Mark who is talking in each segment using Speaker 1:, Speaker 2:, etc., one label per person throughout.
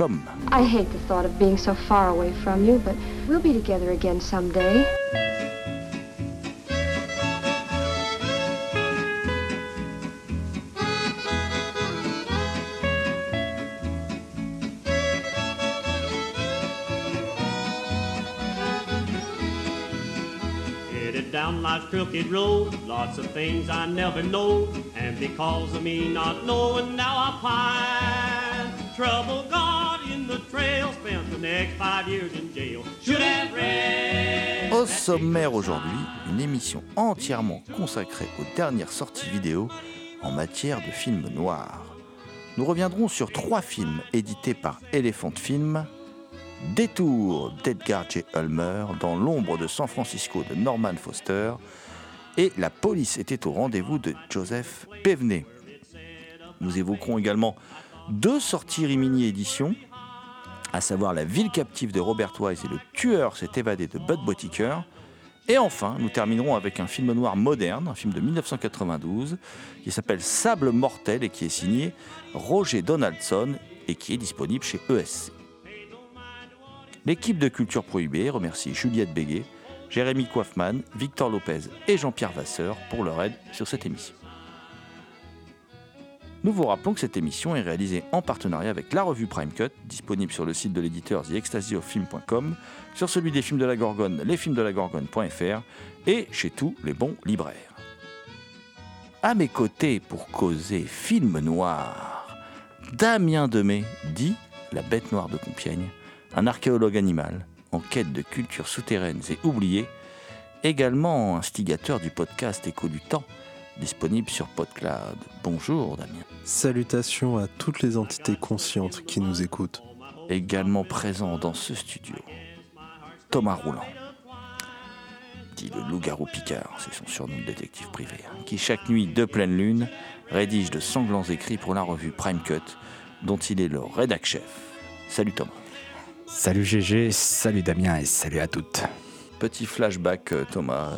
Speaker 1: I hate the thought of being so far away from you, but we'll be together again someday.
Speaker 2: Headed down life's crooked road, lots of things I never know, and because of me not knowing, now I pine. Trouble got in the trail, spent the next five years in jail. Should have read.
Speaker 3: Au sommaire aujourd'hui, une émission entièrement consacrée aux dernières sorties vidéo en matière de films noirs. Nous reviendrons sur trois films édités par Elephant Film, Détour d'Edgar J. Ulmer dans l'ombre de San Francisco de Norman Foster et La police était au rendez-vous de Joseph Pevenet. Nous évoquerons également deux sorties Rimini édition, à savoir La ville captive de Robert Wise et Le tueur s'est évadé de Bud Botiker. Et enfin, nous terminerons avec un film noir moderne, un film de 1992, qui s'appelle Sable mortel et qui est signé Roger Donaldson et qui est disponible chez ESC. L'équipe de Culture Prohibée remercie Juliette Béguet, Jérémy Coiffman, Victor Lopez et Jean-Pierre Vasseur pour leur aide sur cette émission. Nous vous rappelons que cette émission est réalisée en partenariat avec la revue Prime Cut, disponible sur le site de l'éditeur TheExtasyOfFilm.com, sur celui des films de la Gorgone, lesfilmsdelagorgone.fr et chez tous les bons libraires. À mes côtés pour causer film noir, Damien Demet, dit la bête noire de Compiègne, un archéologue animal en quête de cultures souterraines et oubliées, également instigateur du podcast Écho du Temps, disponible sur PodCloud. Bonjour Damien.
Speaker 4: Salutations à toutes les entités conscientes qui nous écoutent.
Speaker 3: Également présent dans ce studio, Thomas Roulant, dit le loup-garou Picard, c'est son surnom de détective privé, hein, qui chaque nuit de pleine lune rédige de sanglants écrits pour la revue Prime Cut, dont il est le rédac chef. Salut Thomas.
Speaker 5: Salut GG, salut Damien et salut à toutes.
Speaker 3: Petit flashback, euh, Thomas.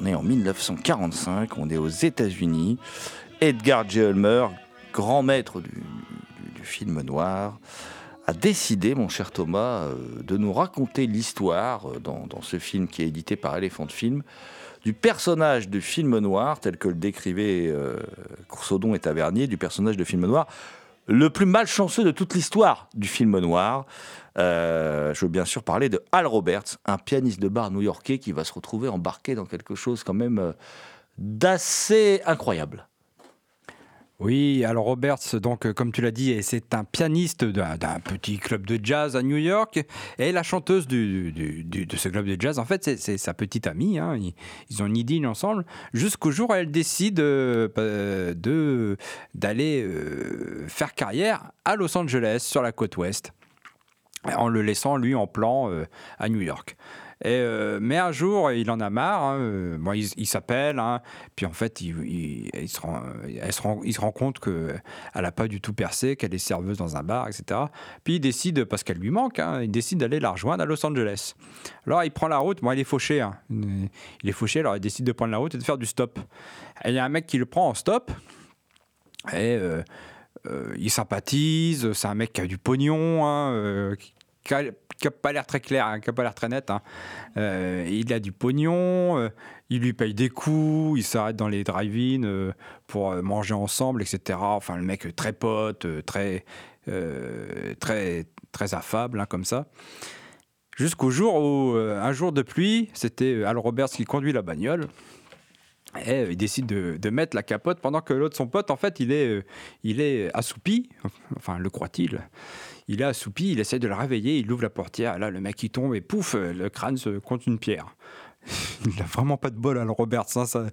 Speaker 3: On est en 1945, on est aux États-Unis. Edgar J. Ulmer, grand maître du, du- du film noir, a décidé, mon cher Thomas, euh, de nous raconter l'histoire euh, dans, ce film qui est édité par Elephant Film du personnage de film noir tel que le décrivait euh, et Tavernier, du personnage de film noir le plus malchanceux de toute l'histoire du film noir. Euh, je veux bien sûr parler de Al Roberts, un pianiste de bar new-yorkais qui va se retrouver embarqué dans quelque chose quand même euh, d'assez incroyable.
Speaker 5: Oui, alors Roberts, donc euh, comme tu l'as dit, c'est un pianiste d'un petit club de jazz à New York. Et la chanteuse de ce club de jazz, en fait, c'est- sa petite amie. hein. Ils, ont une idylle ensemble. Jusqu'au jour où elle décide euh, euh, d'aller faire carrière à Los Angeles, sur la côte ouest, en le laissant, lui, en plan à New York. Euh, mais un jour, il en a marre. hein, euh, bon, il, s'appelle, hein, puis en fait, il, se rend, compte qu'elle n'a pas du tout percé, qu'elle est serveuse dans un bar, etc. Puis il décide, parce qu'elle lui manque, hein, il décide d'aller la rejoindre à Los Angeles. Alors il prend la route, bon, il est fauché. Il est fauché, alors il décide de prendre la route et de faire du stop. Il y a un mec qui le prend en stop. Et euh, il sympathise, c'est un mec qui a du pognon, qui, qui n'a pas l'air très clair, hein, qui n'a pas l'air très net. hein. Euh, il a du pognon, euh, il lui paye des coups, il s'arrête dans les drive-in euh, pour manger ensemble, etc. Enfin, le mec très pote, très, très, très affable, hein, comme ça. Jusqu'au jour où, un jour de pluie, c'était Al Roberts qui conduit la bagnole. Et il décide de, de mettre la capote pendant que l'autre, son pote, en fait, il est, il est assoupi. Enfin, le croit-il. Il est assoupi, il essaie de le réveiller, il ouvre la portière. Là, le mec, il tombe et pouf, euh, le crâne se contre une pierre. il n'a vraiment pas de bol, Al Roberts. hein, ça.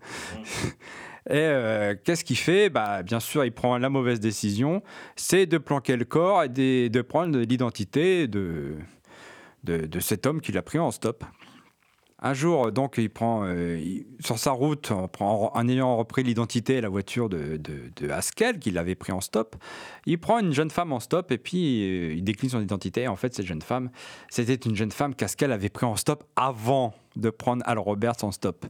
Speaker 5: Et euh, qu'est-ce qu'il fait? Bah, Bien sûr, il prend la mauvaise décision, c'est de planquer le corps et de, de prendre l'identité de, de, de cet homme qu'il a pris en stop. Un jour, donc, il prend euh, sur sa route, en, ayant repris l'identité et la voiture de, Haskell, qu'il avait pris en stop, il prend une jeune femme en stop et puis euh, il décline son identité. En fait, cette jeune femme, c'était une jeune femme qu'Haskell avait pris en stop avant de prendre Al Roberts en stop.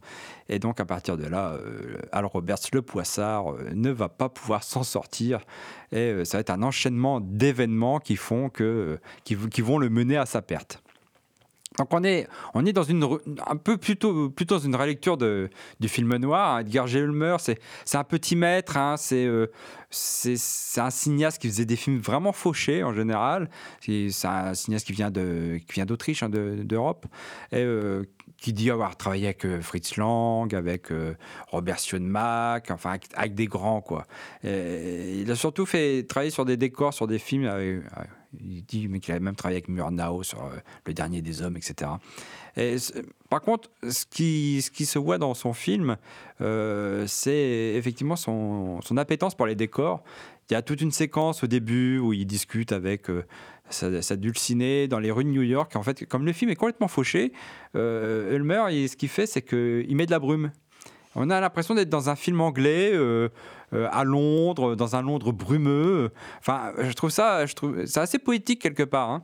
Speaker 5: Et donc, à partir de là, euh, Al Roberts, le poissard, ne va pas pouvoir s'en sortir. Et ça va être un enchaînement d'événements qui, qui vont le mener à sa perte. Donc on est, on est dans une, un peu plutôt, plutôt dans une relecture de, du film noir. hein. Edgar G. Ulmer, c'est, un petit maître, hein, c'est, euh, c'est, un cinéaste qui faisait des films vraiment fauchés en général. C'est, un cinéaste qui vient, d'Autriche, hein, de- d'Europe, et euh, qui dit avoir travaillé avec euh, Fritz Lang, avec Robert Schoenmack, enfin avec, des grands quoi. Il a surtout fait travailler sur des décors, sur des films. Il dit mais qu'il avait même travaillé avec Murnau sur euh, Le Dernier des Hommes, etc. Par contre, ce qui, se voit dans son film, euh, c'est effectivement son, son appétence pour les décors. Il y a toute une séquence au début où il discute avec euh, sa, dulcinée dans les rues de New York. En fait, comme le film est complètement fauché, Ulmer, ce qu'il fait, c'est qu'il met de la brume. On a l'impression d'être dans un film anglais à Londres, dans un Londres brumeux. Enfin, je trouve ça, je trouve, c'est assez poétique quelque part. hein.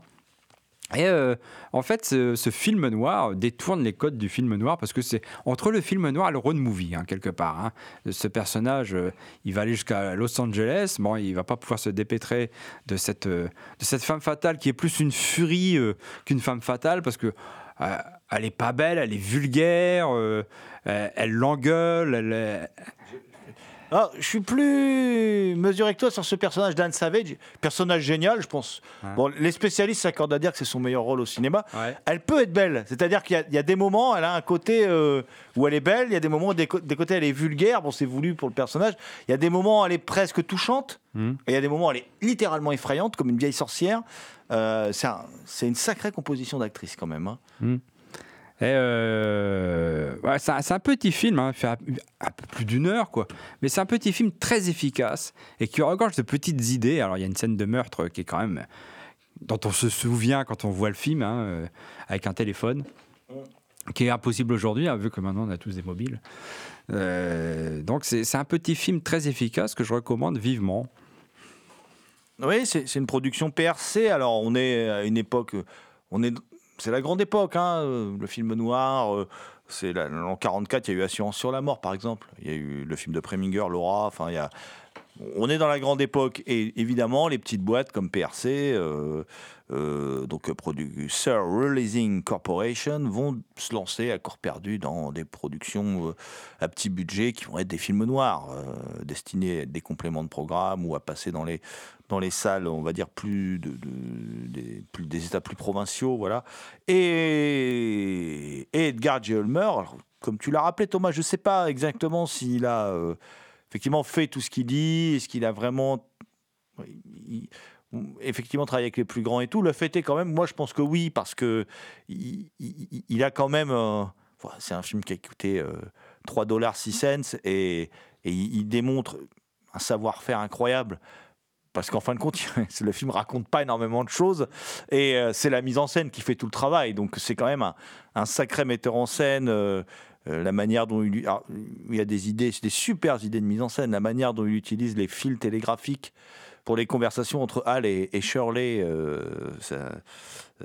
Speaker 5: Et euh, en fait, ce, film noir détourne les codes du film noir parce que c'est entre le film noir et le road movie, hein, quelque part. hein. Ce personnage, euh, il va aller jusqu'à Los Angeles. Bon, il va pas pouvoir se dépêtrer de cette, euh, de cette femme fatale qui est plus une furie euh, qu'une femme fatale parce que euh, elle est pas belle, elle est vulgaire, euh, elle l'engueule, elle est-
Speaker 3: Ah, je suis plus mesuré que toi sur ce personnage d'Anne Savage. Personnage génial, je pense. Bon, les spécialistes s'accordent à dire que c'est son meilleur rôle au cinéma.
Speaker 5: Ouais.
Speaker 3: Elle peut être belle. C'est-à-dire qu'il y a- il y, a des moments, elle a un côté euh, où elle est belle. Il y a des moments, des, des côtés, elle est vulgaire. Bon, c'est voulu pour le personnage. Il y a des moments, elle est presque touchante.
Speaker 5: Mhm.
Speaker 3: Et il y a des moments, elle est littéralement effrayante, comme une vieille sorcière. Euh, c'est un- c'est une sacrée composition d'actrice, quand même. hein.
Speaker 5: Euh, c'est un, petit film, hein, fait un, peu plus d'une heure, quoi. Mais c'est un petit film très efficace et qui regorge de petites idées. Alors, il y a une scène de meurtre qui est quand même. dont on se souvient quand on voit le film, hein, euh, avec un téléphone, qui est impossible aujourd'hui, hein, vu que maintenant on a tous des mobiles. Euh, donc, c'est un petit film très efficace que je recommande vivement.
Speaker 3: Oui, c'est c'est une production PRC. Alors, on est à une époque. On est, c'est la grande époque, hein, euh, le film noir. euh, C'est en 44, il y a eu Assurance sur la mort, par exemple. Il y a eu le film de Preminger, Laura. Enfin. On est dans la grande époque et évidemment les petites boîtes comme PRC, euh, euh, donc Producer Releasing Corporation, vont se lancer à corps perdu dans des productions euh, à petit budget qui vont être des films noirs, euh, destinés à être des compléments de programme ou à passer dans les salles, on va dire plus de, de- des, États plus provinciaux, voilà. Et, Edgar J. Alors, comme tu l'as rappelé, Thomas, je ne sais pas exactement s'il a euh, effectivement fait tout ce qu'il dit, est-ce qu'il a vraiment effectivement travaillé avec les plus grands et tout. Le fait est quand même, moi je pense que oui, parce que il, a quand même, euh, c'est un film qui a coûté euh, 3 dollars 6 cents et, il, démontre un savoir-faire incroyable. Parce qu'en fin de compte, le film raconte pas énormément de choses et euh, c'est la mise en scène qui fait tout le travail. Donc c'est quand même un, un sacré metteur en scène. Euh, euh, la manière dont il, y a des idées, des super idées de mise en scène, la manière dont il utilise les fils télégraphiques pour les conversations entre Al et, Shirley, euh, ça,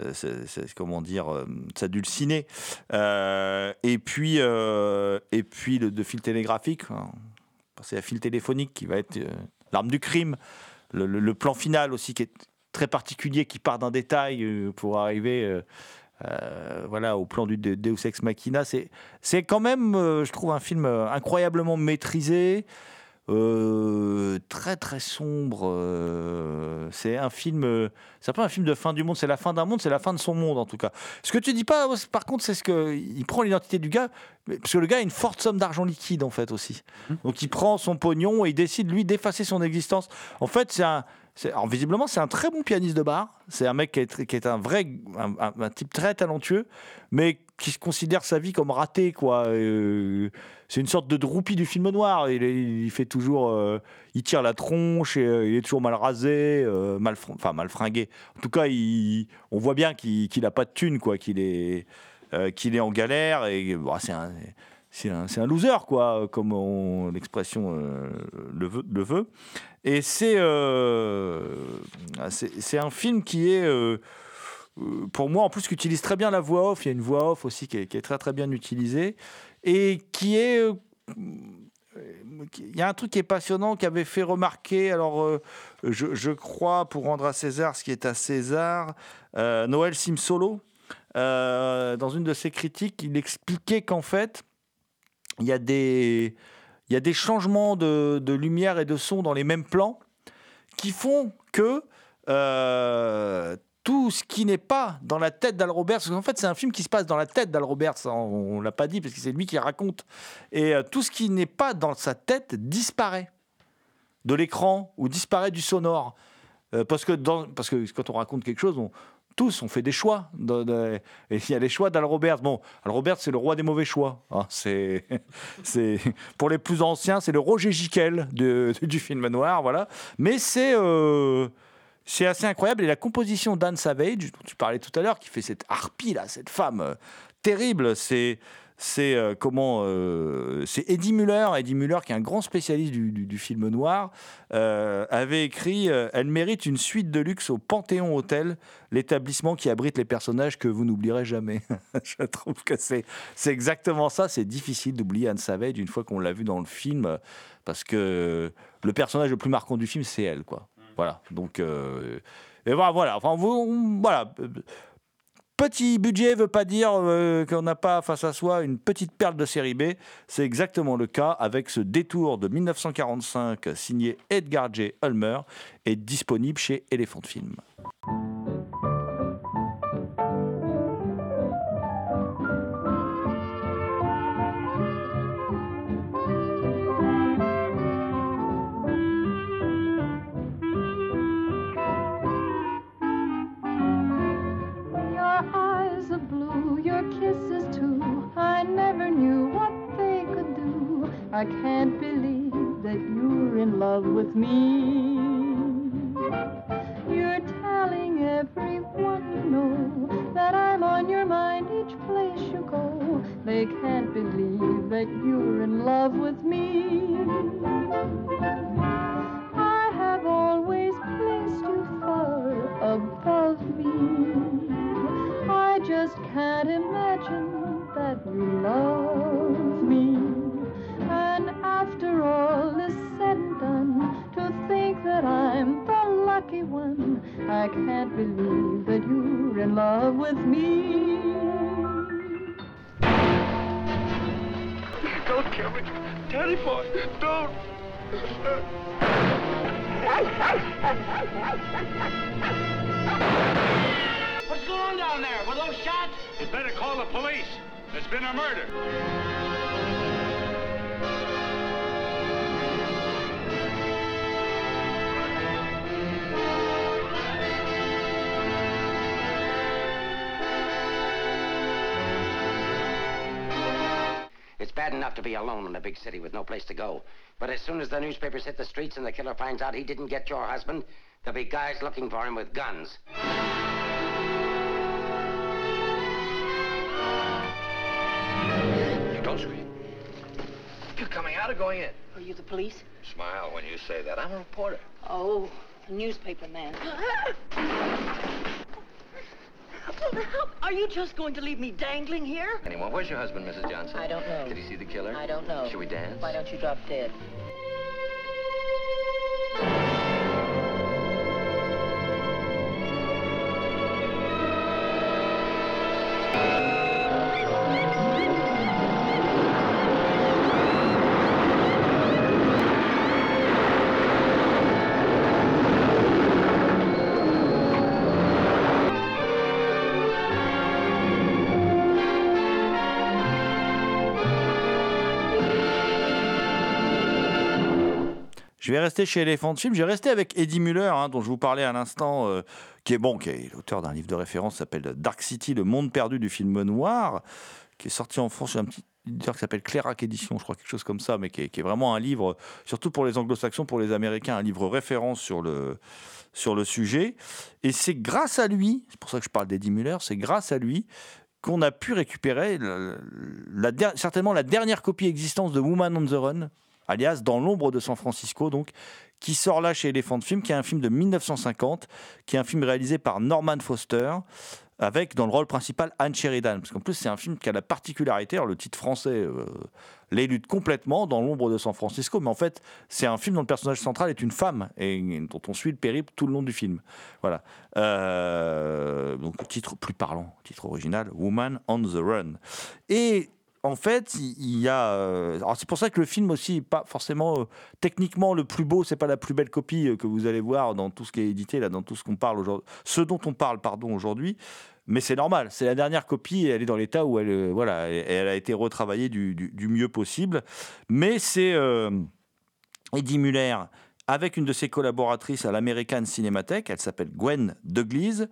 Speaker 3: euh, c'est- c'est- comment dire, euh, ça dulciné. Euh, et puis, euh, et puis le de fil télégraphique, hein, c'est la fil téléphonique qui va être euh, l'arme du crime. Le, le- plan final aussi qui est très particulier qui part d'un détail euh, pour arriver euh, voilà, au plan du De- Deus Ex Machina. C'est, quand même, euh, je trouve, un film euh, incroyablement maîtrisé, euh, très très sombre. c'est un film, c'est pas un film de fin du monde, c'est la fin d'un monde, c'est la fin de son monde en tout cas. Ce que tu dis pas, par contre, c'est ce que il prend l'identité du gars, parce que le gars a une forte somme d'argent liquide en fait aussi. Donc il prend son pognon et il décide lui d'effacer son existence. En fait, c'est un visiblement, c'est un très bon pianiste de bar. C'est un mec qui est, qui est un vrai, un, type très talentueux, mais qui se considère sa vie comme ratée, quoi. Euh, c'est une sorte de droupie du film noir. Il, fait toujours, euh, il tire la tronche, et, euh, il est toujours mal rasé, mal, enfin mal fringué. En tout cas, on voit bien qu'il qu'il a pas de thune, quoi. Qu'il est, qu'il est en galère et bon, c'est un. C'est un, loser, quoi, comme on- l'expression le veut. Et c'est euh, c'est c'est un film qui est, euh, euh, pour moi, en plus, qui utilise très bien la voix off. Il y a une voix off aussi qui est, très très bien utilisée et qui est. il y a un truc qui est passionnant qui avait fait remarquer, alors je, crois, pour rendre à César ce qui est à César, Noël Simsolo, dans une de ses critiques, il expliquait qu'en fait, il y a des, il y a des changements de, lumière et de son dans les mêmes plans qui font que euh, tout ce qui n'est pas dans la tête d'Al Roberts, parce qu'en fait c'est un film qui se passe dans la tête d'Al Roberts, on, ne l'a pas dit parce que c'est lui qui raconte, et euh, tout ce qui n'est pas dans sa tête disparaît de l'écran ou disparaît du sonore. Euh, parce, que parce que quand on raconte quelque chose, on, tous on fait des choix. Et il y a les choix d'Al Roberts. Bon, Al Roberts, c'est le roi des mauvais choix. hein. c'est, c'est, pour les plus anciens, c'est le Roger Giquel de- du film noir. Voilà. Mais c'est, euh, c'est assez incroyable. Et la composition d'Anne Savage, dont tu parlais tout à l'heure, qui fait cette harpie, là, cette femme euh, terrible, c'est. C'est euh, comment euh, C'est Eddie Muller, Eddie Muller qui est un grand spécialiste du, film noir, euh, avait écrit Elle mérite une suite de luxe au Panthéon Hotel, l'établissement qui abrite les personnages que vous n'oublierez jamais. Je trouve que c'est c'est exactement ça. C'est difficile d'oublier Anne Savage une fois qu'on l'a vu dans le film, parce que le personnage le plus marquant du film, c'est elle, quoi. Voilà. Donc, et voilà, voilà. Enfin, vous- voilà. Petit budget veut pas dire euh, qu'on n'a pas face à soi une petite perle de série B. C'est exactement le cas avec ce détour de 1945 signé Edgar J. Ulmer et disponible chez Elephant Film.
Speaker 6: Eyes are blue, your kisses too. I never knew what they could do. I can't believe that you're in love with me. You're telling everyone you know that I'm on your mind each place you go. They can't believe that you're in love with me. I have always placed you far above me. I just can't imagine that you love me. And after all is said and done, to think that I'm the lucky one, I can't believe that you're in love with me.
Speaker 7: Don't kill me. Daddy boy, don't.
Speaker 8: What's going on down there? Were those shots?
Speaker 7: You better call the police. There's been a murder.
Speaker 8: It's bad enough to be alone in a big city with no place to go. But as soon as the newspapers hit the streets and the killer finds out he didn't get your husband, there'll be guys looking for him with guns.
Speaker 7: Don't scream. You coming out or going in?
Speaker 9: Are you the police?
Speaker 7: Smile when you say that. I'm a reporter.
Speaker 9: Oh, a newspaper man. Are you just going to leave me dangling here?
Speaker 7: Anyone? Where's your husband, Mrs. Johnson?
Speaker 9: I don't know.
Speaker 7: Did he see the killer?
Speaker 9: I don't know.
Speaker 7: Should we dance?
Speaker 9: Why don't you drop dead?
Speaker 3: Vais rester chez Elephant Film. J'ai resté avec Eddie Muller, hein, dont je vous parlais à l'instant, euh, qui est bon, qui est l'auteur d'un livre de référence s'appelle Dark City, le monde perdu du film noir, qui est sorti en France un petit éditeur qui s'appelle Clairac Édition, je crois, quelque chose comme ça, mais qui est, vraiment un livre, surtout pour les anglo-saxons, pour les américains, un livre référence sur le, sur le sujet. Et c'est grâce à lui, c'est pour ça que je parle d'Eddie Muller, c'est grâce à lui qu'on a pu récupérer certainement la dernière copie existence de Woman on the Run, alias Dans l'ombre de San Francisco, donc, qui sort là chez Elephant Film, qui est un film de 1950, qui est un film réalisé par Norman Foster, avec dans le rôle principal Anne Sheridan. Parce qu'en plus, c'est un film qui a la particularité, alors le titre français euh, l'élude complètement, Dans l'ombre de San Francisco, mais en fait, c'est un film dont le personnage central est une femme, et dont on suit le périple tout le long du film. Voilà. Euh, donc, titre plus parlant, titre original, Woman on the Run. Et en fait, il y a. euh, alors c'est pour ça que le film aussi, pas forcément euh, techniquement le plus beau, c'est pas la plus belle copie euh, que vous allez voir dans tout ce qui est édité là, dans tout ce qu'on parle aujourd'hui, ce dont on parle pardon aujourd'hui. Mais c'est normal, c'est la dernière copie, elle est dans l'état où elle, voilà, elle a été retravaillée du, mieux possible. Mais c'est Eddie Muller avec une de ses collaboratrices à l'American Cinémathèque, elle s'appelle Gwen Douglas.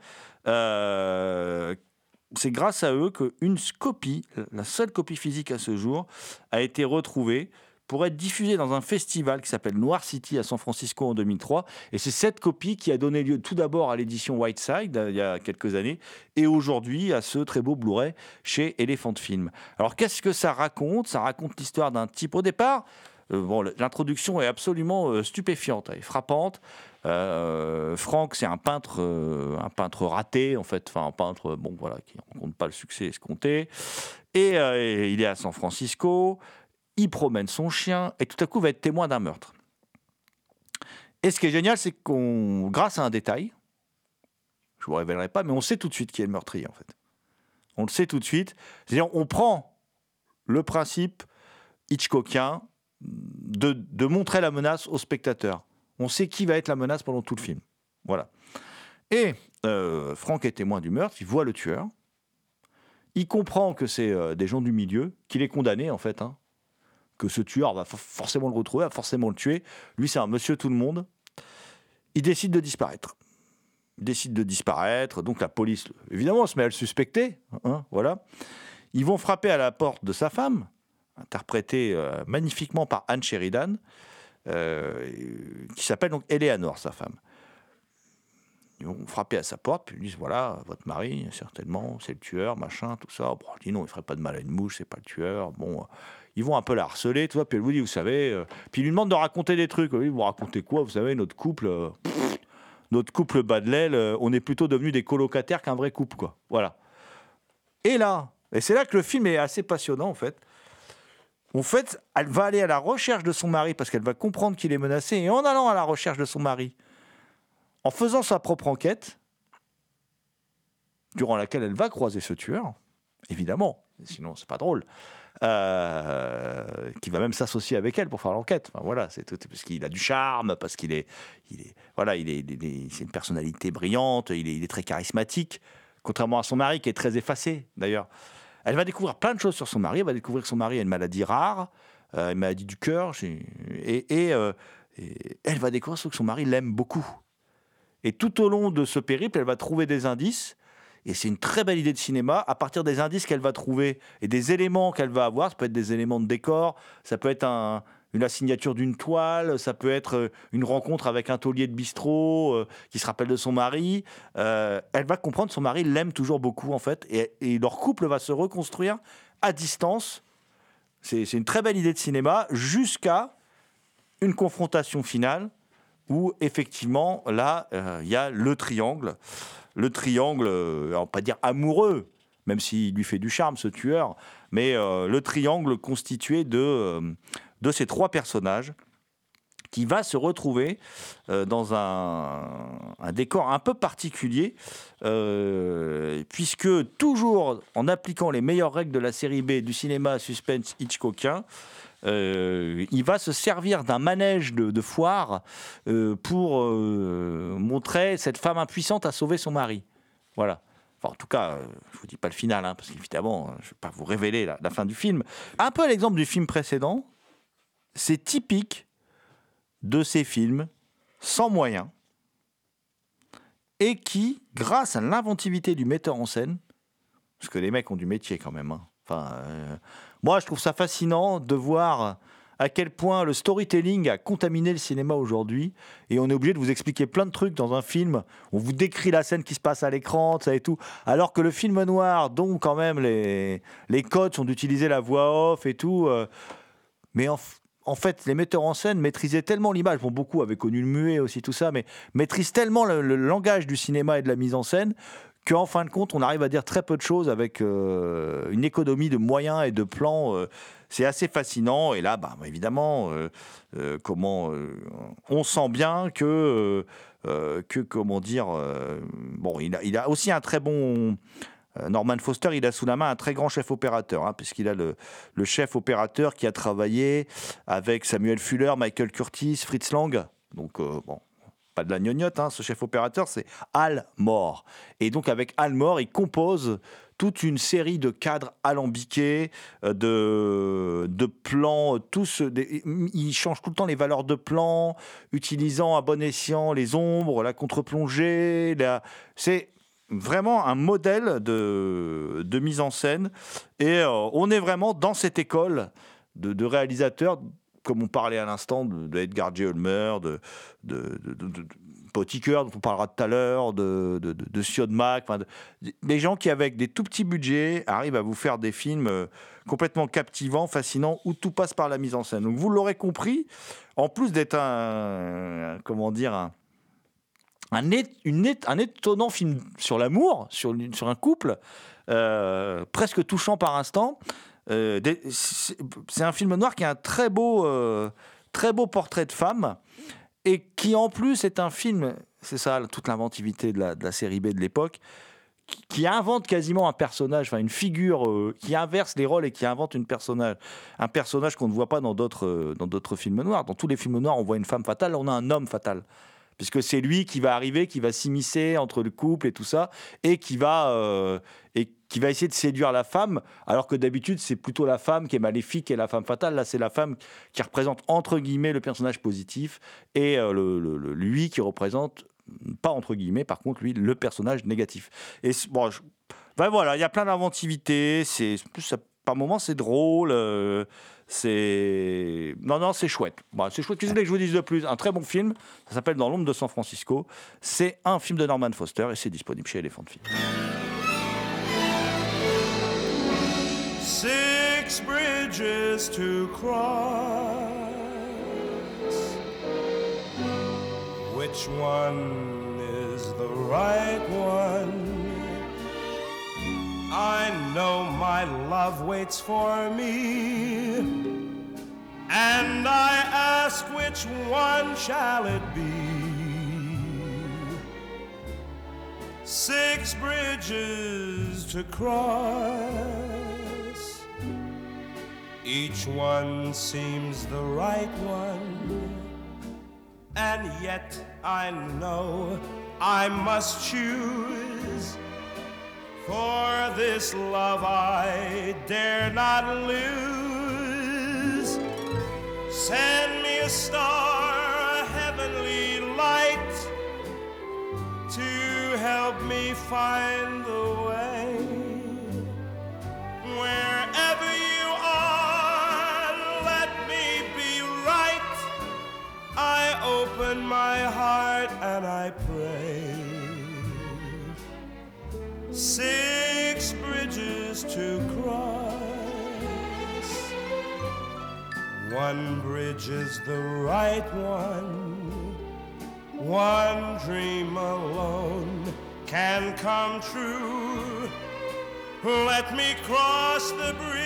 Speaker 3: C'est grâce à eux qu'une copie, la seule copie physique à ce jour, a été retrouvée pour être diffusée dans un festival qui s'appelle Noir City à San Francisco en 2003. Et c'est cette copie qui a donné lieu tout d'abord à l'édition Whiteside il y a quelques années et aujourd'hui à ce très beau Blu-ray chez Elephant Film. Alors qu'est-ce que ça raconte? Ça raconte l'histoire d'un type au départ. euh, bon, l'introduction est absolument euh, stupéfiante et frappante. Euh, Franck, c'est un peintre, euh, un peintre raté en fait, enfin un peintre, bon voilà, qui rencontre pas le succès escompté. Et euh, il est à San Francisco, il promène son chien et tout à coup va être témoin d'un meurtre. Et ce qui est génial, c'est qu'on, grâce à un détail, je vous révélerai pas, mais on sait tout de suite qui est le meurtrier en fait. On le sait tout de suite. C'est-à-dire, on prend le principe Hitchcockien de montrer la menace au spectateur. On sait qui va être la menace pendant tout le film. Voilà. Et euh, Franck est témoin du meurtre, il voit le tueur. Il comprend que c'est euh, des gens du milieu, qu'il est condamné en fait, hein, que ce tueur va for- forcément le retrouver, va forcément le tuer. Lui, c'est un monsieur tout le monde. Il décide de disparaître. Il décide de disparaître, donc la police, évidemment, se met à le suspecter. hein, voilà. Ils vont frapper à la porte de sa femme, interprétée euh, magnifiquement par Anne Sheridan, qui s'appelle donc Eleanor, sa femme. Ils vont frapper à sa porte, puis ils disent voilà, votre mari, certainement, c'est le tueur, machin, tout ça. Bon, elle dit non, il ferait pas de mal à une mouche, c'est pas le tueur. Bon, euh, ils vont un peu la harceler, tout ça. Puis elle vous dit, vous savez, euh, puis il lui demande de raconter des trucs. Oui, vous racontez quoi Vous savez, notre couple, euh, notre couple bas de l'aile, euh, on est plutôt devenus des colocataires qu'un vrai couple, quoi. Voilà. Et là, et c'est là que le film est assez passionnant, en fait. En fait, elle va aller à la recherche de son mari parce qu'elle va comprendre qu'il est menacé. Et en allant à la recherche de son mari, en faisant sa propre enquête, durant laquelle elle va croiser ce tueur, évidemment, sinon c'est pas drôle, euh, qui va même s'associer avec elle pour faire l'enquête. Voilà, c'est tout, parce qu'il a du charme, parce qu'il est, il est, voilà, il est, c'est une personnalité brillante, il est très charismatique, contrairement à son mari qui est très effacé d'ailleurs. Elle va découvrir plein de choses sur son mari. Elle va découvrir que son mari a une maladie rare, euh, une maladie du cœur, et, euh, et elle va découvrir que son mari l'aime beaucoup. Et tout au long de ce périple, elle va trouver des indices. Et c'est une très belle idée de cinéma. À partir des indices qu'elle va trouver et des éléments qu'elle va avoir, ça peut être des éléments de décor, ça peut être un- la signature d'une toile, ça peut être euh, une rencontre avec un taulier de bistrot euh, qui se rappelle de son mari. Euh, elle va comprendre que son mari l'aime toujours beaucoup, en fait. Et, leur couple va se reconstruire à distance. C'est une très belle idée de cinéma jusqu'à une confrontation finale où effectivement, là, il y a le triangle. Le triangle, on pas dire amoureux, même s'il lui fait du charme, ce tueur, mais le triangle constitué de, de ces trois personnages qui va se retrouver euh, dans un, décor un peu particulier, euh, puisque toujours en appliquant les meilleures règles de la série B du cinéma suspense Hitchcockien, euh, il va se servir d'un manège de, foire pour montrer cette femme impuissante à sauver son mari. Voilà. Enfin, en tout cas, je vous dis pas le final, hein, parce qu'évidemment, je ne vais pas vous révéler la, la fin du film. Un peu à l'exemple du film précédent, c'est typique de ces films sans moyens et qui, grâce à l'inventivité du metteur en scène, parce que les mecs ont du métier quand même. hein. Enfin, euh, moi, je trouve ça fascinant de voir à quel point le storytelling a contaminé le cinéma aujourd'hui. Et on est obligé de vous expliquer plein de trucs dans un film. On vous décrit la scène qui se passe à l'écran, ça et tout. Alors que le film noir, dont quand même les, les codes sont d'utiliser la voix off et tout. euh, mais en, en fait, les metteurs en scène maîtrisaient tellement l'image. Bon, beaucoup avaient connu le muet aussi, tout ça, mais maîtrisent tellement le, langage du cinéma et de la mise en scène qu'en fin de compte, on arrive à dire très peu de choses avec euh, une économie de moyens et de plans. euh, c'est assez fascinant. Et là, bah, évidemment, euh, comment on sent bien que, que comment dire, bon, il a aussi un très bon. Euh, Norman Foster, il a sous la main un très grand chef opérateur, hein, puisqu'il a le, chef opérateur qui a travaillé avec Samuel Fuller, Michael Curtis, Fritz Lang. Donc, euh, bon, pas de la gnognotte, hein, ce chef opérateur, c'est Al Moore. Et donc, avec Al Moore, il compose toute une série de cadres alambiqués, euh, de, plans, tous, des- il change tout le temps les valeurs de plans, utilisant à bon escient les ombres, la contre-plongée. la- C'est vraiment un modèle de, mise en scène. Et euh, on est vraiment dans cette école de, réalisateurs, comme on parlait à l'instant de, de Edgar J. Ulmer, de, de, Pottinger, dont on parlera tout à l'heure, de, de, de- des gens qui, avec des tout petits budgets, arrivent à vous faire des films euh, complètement captivants, fascinants, où tout passe par la mise en scène. Donc vous l'aurez compris, en plus d'être un, comment dire, un, un, une un étonnant film sur l'amour, sur, sur un couple, euh, presque touchant par instant. Euh, c'est un film noir qui a un très beau, euh, très beau portrait de femme et qui en plus est un film, c'est ça toute l'inventivité de la, de la série B de l'époque, qui, invente quasiment un personnage, enfin une figure qui inverse les rôles et qui invente une personnage, un personnage qu'on ne voit pas dans d'autres dans d'autres films noirs. Dans tous les films noirs, on voit une femme fatale, on a un homme fatal. Puisque c'est lui qui va arriver, qui va s'immiscer entre le couple et tout ça, et qui va, euh, et qui va essayer de séduire la femme, alors que d'habitude c'est plutôt la femme qui est maléfique et la femme fatale. Là, c'est la femme qui représente entre guillemets le personnage positif et euh, lui qui représente pas entre guillemets, par contre lui le personnage négatif. Et bon, ben voilà, il y a plein d'inventivité. C'est plus par moments c'est drôle. euh, c'est non non c'est chouette. C'est chouette. Qu'est-ce que je vous dise de plus? Un très bon film. Ça s'appelle Dans l'ombre de San Francisco. C'est un film de Norman Foster et c'est disponible chez Elephant Film.
Speaker 10: Six bridges to cross. Which one is the right one? I know my love waits for me. And I ask which one shall it be? Six bridges to cross. Each one seems the right one. And yet I know I must choose. For this love I dare not lose. Send me a star, a heavenly light, to help me find the way. Wherever you are, let me be right. I open my heart and I Six bridges to cross. One bridge is the right one. One dream alone can come true. Let me cross the bridge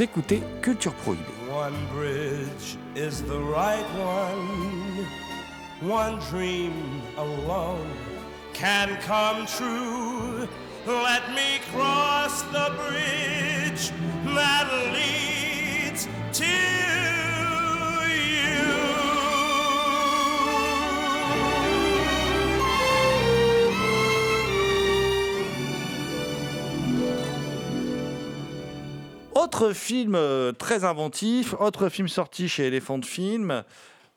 Speaker 3: Écoutez Culture Prohibée.
Speaker 10: One bridge is the right one. One dream alone can come true. Let me cross the bridge that leads to
Speaker 3: Autre film euh, très inventif, autre film sorti chez Elephant Film,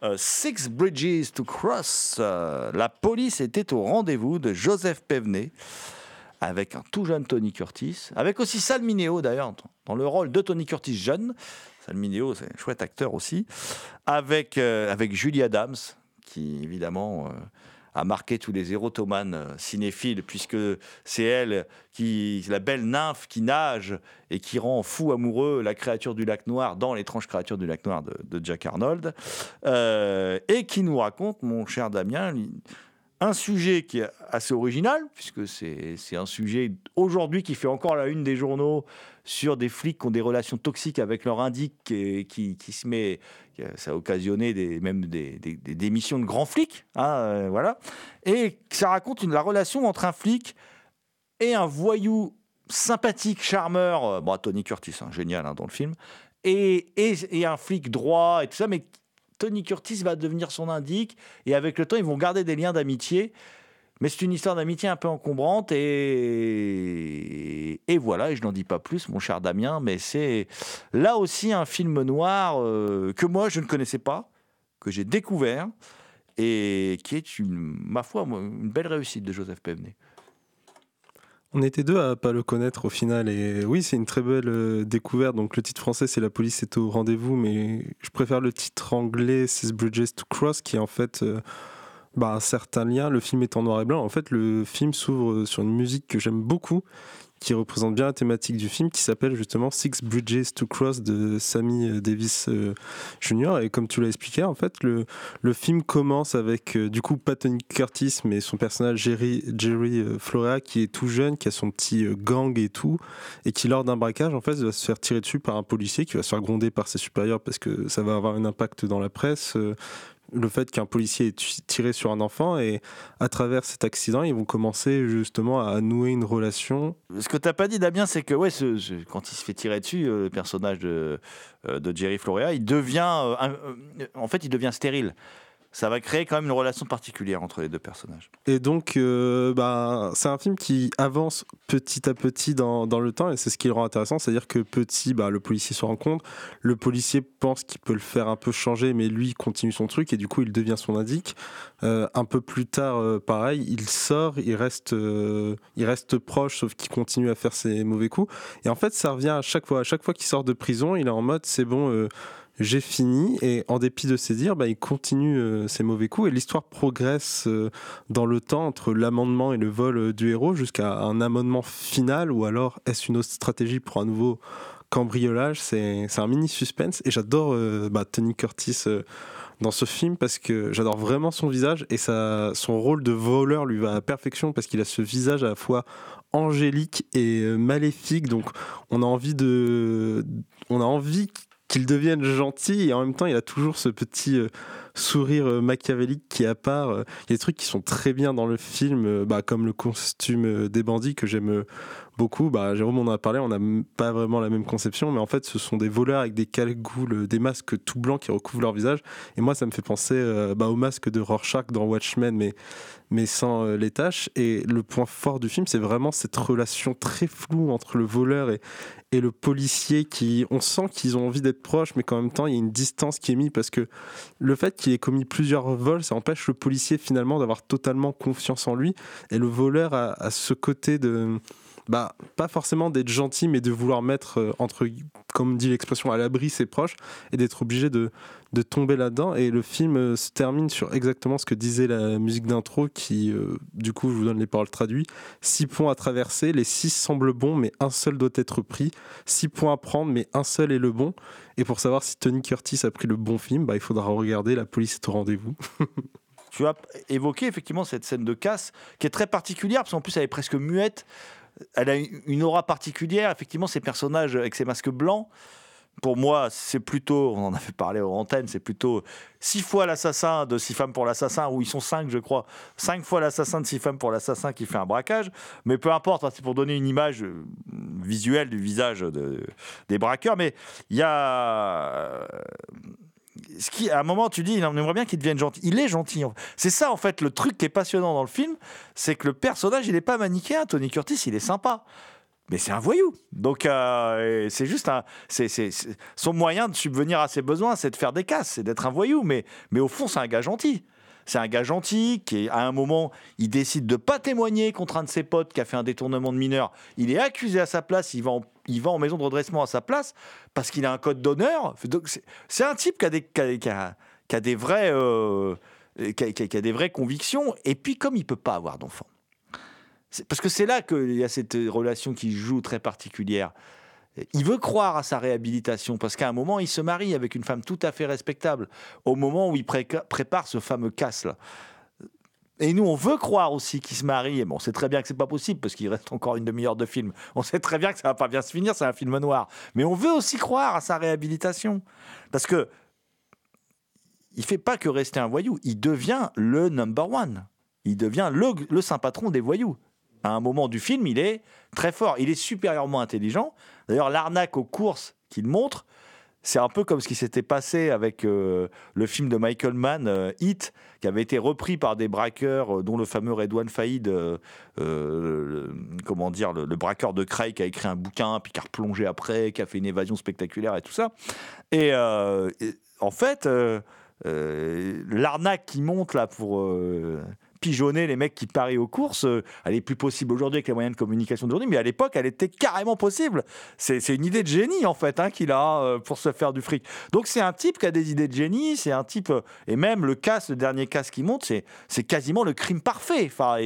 Speaker 3: euh, Six Bridges to Cross. Euh, la police était au rendez-vous de Joseph Pevney avec un tout jeune Tony Curtis, avec aussi Sal Mineo d'ailleurs dans le rôle de Tony Curtis jeune. Sal Mineo, c'est un chouette acteur aussi, avec, avec Julie Adams, qui évidemment a marqué tous les érotomanes euh, cinéphiles, puisque c'est elle qui, la belle nymphe qui nage et qui rend fou amoureux la créature du lac noir dans l'étrange créature du lac noir de, Jack Arnold, euh, et qui nous raconte, mon cher Damien, un sujet qui est assez original, puisque c'est un sujet aujourd'hui qui fait encore la une des journaux sur des flics qui ont des relations toxiques avec leur indique qui, qui se met, ça a occasionné des, même des, des, démissions de grands flics, hein, euh, voilà, et ça raconte la relation entre un flic et un voyou sympathique, charmeur, euh, bon, Tony Curtis, hein, génial hein, dans le film, et, et, et un flic droit et tout ça, mais Tony Curtis va devenir son indique et avec le temps, ils vont garder des liens d'amitié. Mais c'est une histoire d'amitié un peu encombrante et, et voilà, et je n'en dis pas plus, mon cher Damien, mais c'est là aussi un film noir euh, que moi je ne connaissais pas, que j'ai découvert et qui est une, ma foi, une belle réussite de Joseph Pevney.
Speaker 4: On était deux à pas le connaître au final et oui c'est une très belle euh, découverte donc le titre français c'est La police est au rendez-vous mais je préfère le titre anglais Six Bridges to Cross qui est en fait euh, bah, un certain lien le film est en noir et blanc en fait le film s'ouvre sur une musique que j'aime beaucoup qui représente bien la thématique du film qui s'appelle justement Six Bridges to Cross de Sammy Davis euh, Jr. Et comme tu l'as expliqué, en fait, le, le film commence avec euh, du coup pas Tony Curtis, mais son personnage Jerry, Jerry euh, Florea qui est tout jeune, qui a son petit euh, gang et tout, et qui lors d'un braquage, en fait, va se faire tirer dessus par un policier qui va se faire gronder par ses supérieurs parce que ça va avoir un impact dans la presse. Le fait qu'un policier ait tiré sur un enfant et à travers cet accident, ils vont commencer justement à nouer une relation
Speaker 3: Ce que t'as pas dit, Damien, c'est que quand il se fait tirer dessus, euh, le personnage de, euh, de Jerry Florea, il devient, euh, en fait, il devient stérile. Ça va créer quand même une relation particulière entre les deux personnages.
Speaker 4: Et donc, euh, bah, c'est un film qui avance petit à petit dans, le temps, et c'est ce qui le rend intéressant. C'est-à-dire que petit, bah, le policier se rend compte, le policier pense qu'il peut le faire un peu changer, mais lui continue son truc, et du coup, il devient son indique. Euh, un peu plus tard, euh, pareil, il sort, il reste, il reste proche, sauf qu'il continue à faire ses mauvais coups. Et en fait, ça revient à chaque fois. À chaque fois qu'il sort de prison, il est en mode, c'est bon. J'ai fini. Et en dépit de ses dires, bah, il continue euh, ses mauvais coups. Et l'histoire progresse euh, dans le temps entre l'amendement et le vol euh, du héros jusqu'à un amendement final ou alors est-ce une autre stratégie pour un nouveau cambriolage? C'est un mini suspense et j'adore bah, Tony Curtis dans ce film parce que j'adore vraiment son visage et sa, son rôle de voleur lui va à perfection parce qu'il a ce visage à la fois angélique et maléfique. Donc on a envie de on a envie qu'il devienne gentil et en même temps il a toujours ce petit euh, sourire euh, machiavélique qui est à part euh, il y a des trucs qui sont très bien dans le film euh, bah, comme le costume des bandits que j'aime beaucoup bah, Jérôme en a parlé on n'a pas vraiment la même conception mais en fait ce sont des voleurs avec des cagoules euh, des masques tout blancs qui recouvrent leur visage et moi ça me fait penser bah, au masque de Rorschach dans Watchmen mais mais sans les tâches. Et le point fort du film, c'est vraiment cette relation très floue entre le voleur et, et le policier qui, on sent qu'ils ont envie d'être proches, mais qu'en même temps, il y a une distance qui est mise parce que le fait qu'il ait commis plusieurs vols, ça empêche le policier finalement d'avoir totalement confiance en lui. Et le voleur a, a ce côté de bah, pas forcément d'être gentil, mais de vouloir mettre, euh, entre, comme dit l'expression, à l'abri ses proches et d'être obligé de, de tomber là-dedans. Et le film euh, se termine sur exactement ce que disait la musique d'intro, qui, euh, du coup, je vous donne les paroles traduites. Six points à traverser, les six semblent bons, mais un seul doit être pris. Six points à prendre, mais un seul est le bon. Et pour savoir si Tony Curtis a pris le bon film, bah, il faudra regarder La police est au rendez-vous.
Speaker 3: Tu as évoqué effectivement cette scène de casse qui est très particulière parce qu'en plus elle est presque muette. Elle a une aura particulière. Effectivement, ces personnages avec ces masques blancs, pour moi, c'est plutôt, on en avait parlé aux antennes, c'est plutôt six fois l'assassin de six femmes pour l'assassin, ou ils sont cinq, je crois, cinq fois l'assassin de six femmes pour l'assassin qui fait un braquage. Mais peu importe, hein, c'est pour donner une image euh, visuelle du visage de- des braqueurs. Mais il y a ce qui, à un moment, tu dis, on aimerait bien qu'il devienne gentil. Il est gentil. C'est ça, en fait, le truc qui est passionnant dans le film, c'est que le personnage, il n'est pas manichéen. Tony Curtis, il est sympa. Mais c'est un voyou. Donc, euh, c'est juste un. son moyen de subvenir à ses besoins, c'est de faire des casses, c'est d'être un voyou. Mais, mais au fond, c'est un gars gentil. C'est un gars gentil qui, à un moment, il décide de pas témoigner contre un de ses potes qui a fait un détournement de mineur. Il est accusé à sa place, il va en, il va en maison de redressement à sa place parce qu'il a un code d'honneur. C'est- un type qui a des, vraies convictions. Et puis, comme il peut pas avoir d'enfant, parce que c'est là qu'il y a cette relation qui joue très particulière. Il veut croire à sa réhabilitation parce qu'à un moment, il se marie avec une femme tout à fait respectable au moment où il prépare ce fameux casse-là. Et nous, on veut croire aussi qu'il se marie. Et bon, on sait très bien que c'est pas possible parce qu'il reste encore une demi-heure de film. On sait très bien que ça va pas bien se finir, c'est un film noir. Mais on veut aussi croire à sa réhabilitation. Parce que il fait pas que rester un voyou, il devient le number one. Il devient le, le saint patron des voyous. À un moment du film, il est très fort. Il est supérieurement intelligent. D'ailleurs, l'arnaque aux courses qu'il montre, c'est un peu comme ce qui s'était passé avec euh, le film de Michael Mann, euh, Hit, qui avait été repris par des braqueurs, euh, dont le fameux Redouane Faïd, euh, le- comment dire, le, braqueur de Cray, qui a écrit un bouquin, puis qui a replongé après, qui a fait une évasion spectaculaire et tout ça. Et, en fait, l'arnaque qui monte là pour les mecs qui parient aux courses, euh, elle est plus possible aujourd'hui avec les moyens de communication d'aujourd'hui, mais à l'époque, elle était carrément possible. C'est une idée de génie en fait hein, qu'il a euh, pour se faire du fric. Donc c'est un type qui a des idées de génie, c'est un type euh, et même le casse, le dernier casse qui monte, c'est quasiment le crime parfait. Enfin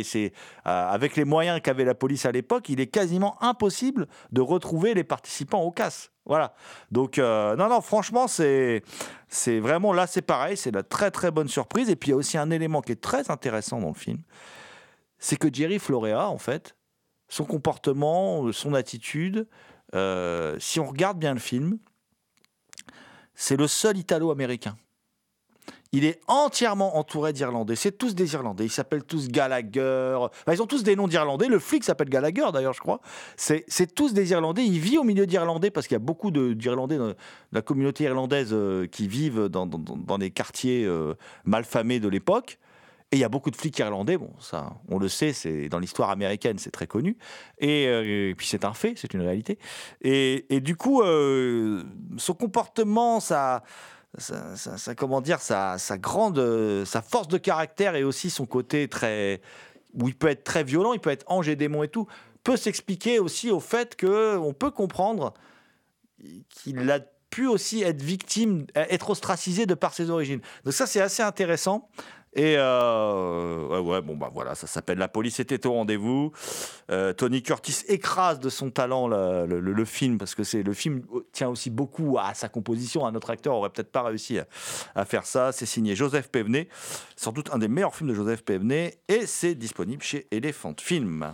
Speaker 3: avec les moyens qu'avait la police à l'époque, il est quasiment impossible de retrouver les participants au casse. Voilà. Donc euh, non non franchement c'est vraiment là c'est pareil, c'est la très très bonne surprise et puis il y a aussi un élément qui est très intéressant dans le film, c'est que Jerry Florea en fait son comportement, son attitude, euh, si on regarde bien le film, c'est le seul Italo-américain. Il est entièrement entouré d'Irlandais. C'est tous des Irlandais. Ils s'appellent tous Gallagher. Enfin, ils ont tous des noms d'Irlandais. Le flic s'appelle Gallagher, d'ailleurs, je crois. C'est tous des Irlandais. Il vit au milieu d'Irlandais parce qu'il y a beaucoup de- d'Irlandais dans la communauté irlandaise euh, qui vivent dans, dans- dans- quartiers euh, malfamés de l'époque. Et il y a beaucoup de flics irlandais, bon, ça, on le sait, c'est dans l'histoire américaine, c'est très connu. Et, euh, puis c'est un fait, c'est une réalité. Et, du coup, euh, son comportement, sa, sa, comment dire, sa, sa grande, euh, sa force de caractère et aussi son côté très, où il peut être très violent, il peut être ange et démon et tout, peut s'expliquer aussi au fait que on peut comprendre qu'il a pu aussi être victime, être ostracisé de par ses origines. Donc ça, c'est assez intéressant. Et euh, ouais, bon bah voilà, ça s'appelle La police était au rendez-vous. Euh, Tony Curtis écrase de son talent le film parce que c'est le film tient aussi beaucoup à sa composition. Un autre acteur aurait peut-être pas réussi à, à faire ça. C'est signé Joseph Pévenet, sans doute un des meilleurs films de Joseph Pévenet, et c'est disponible chez Elephant Film.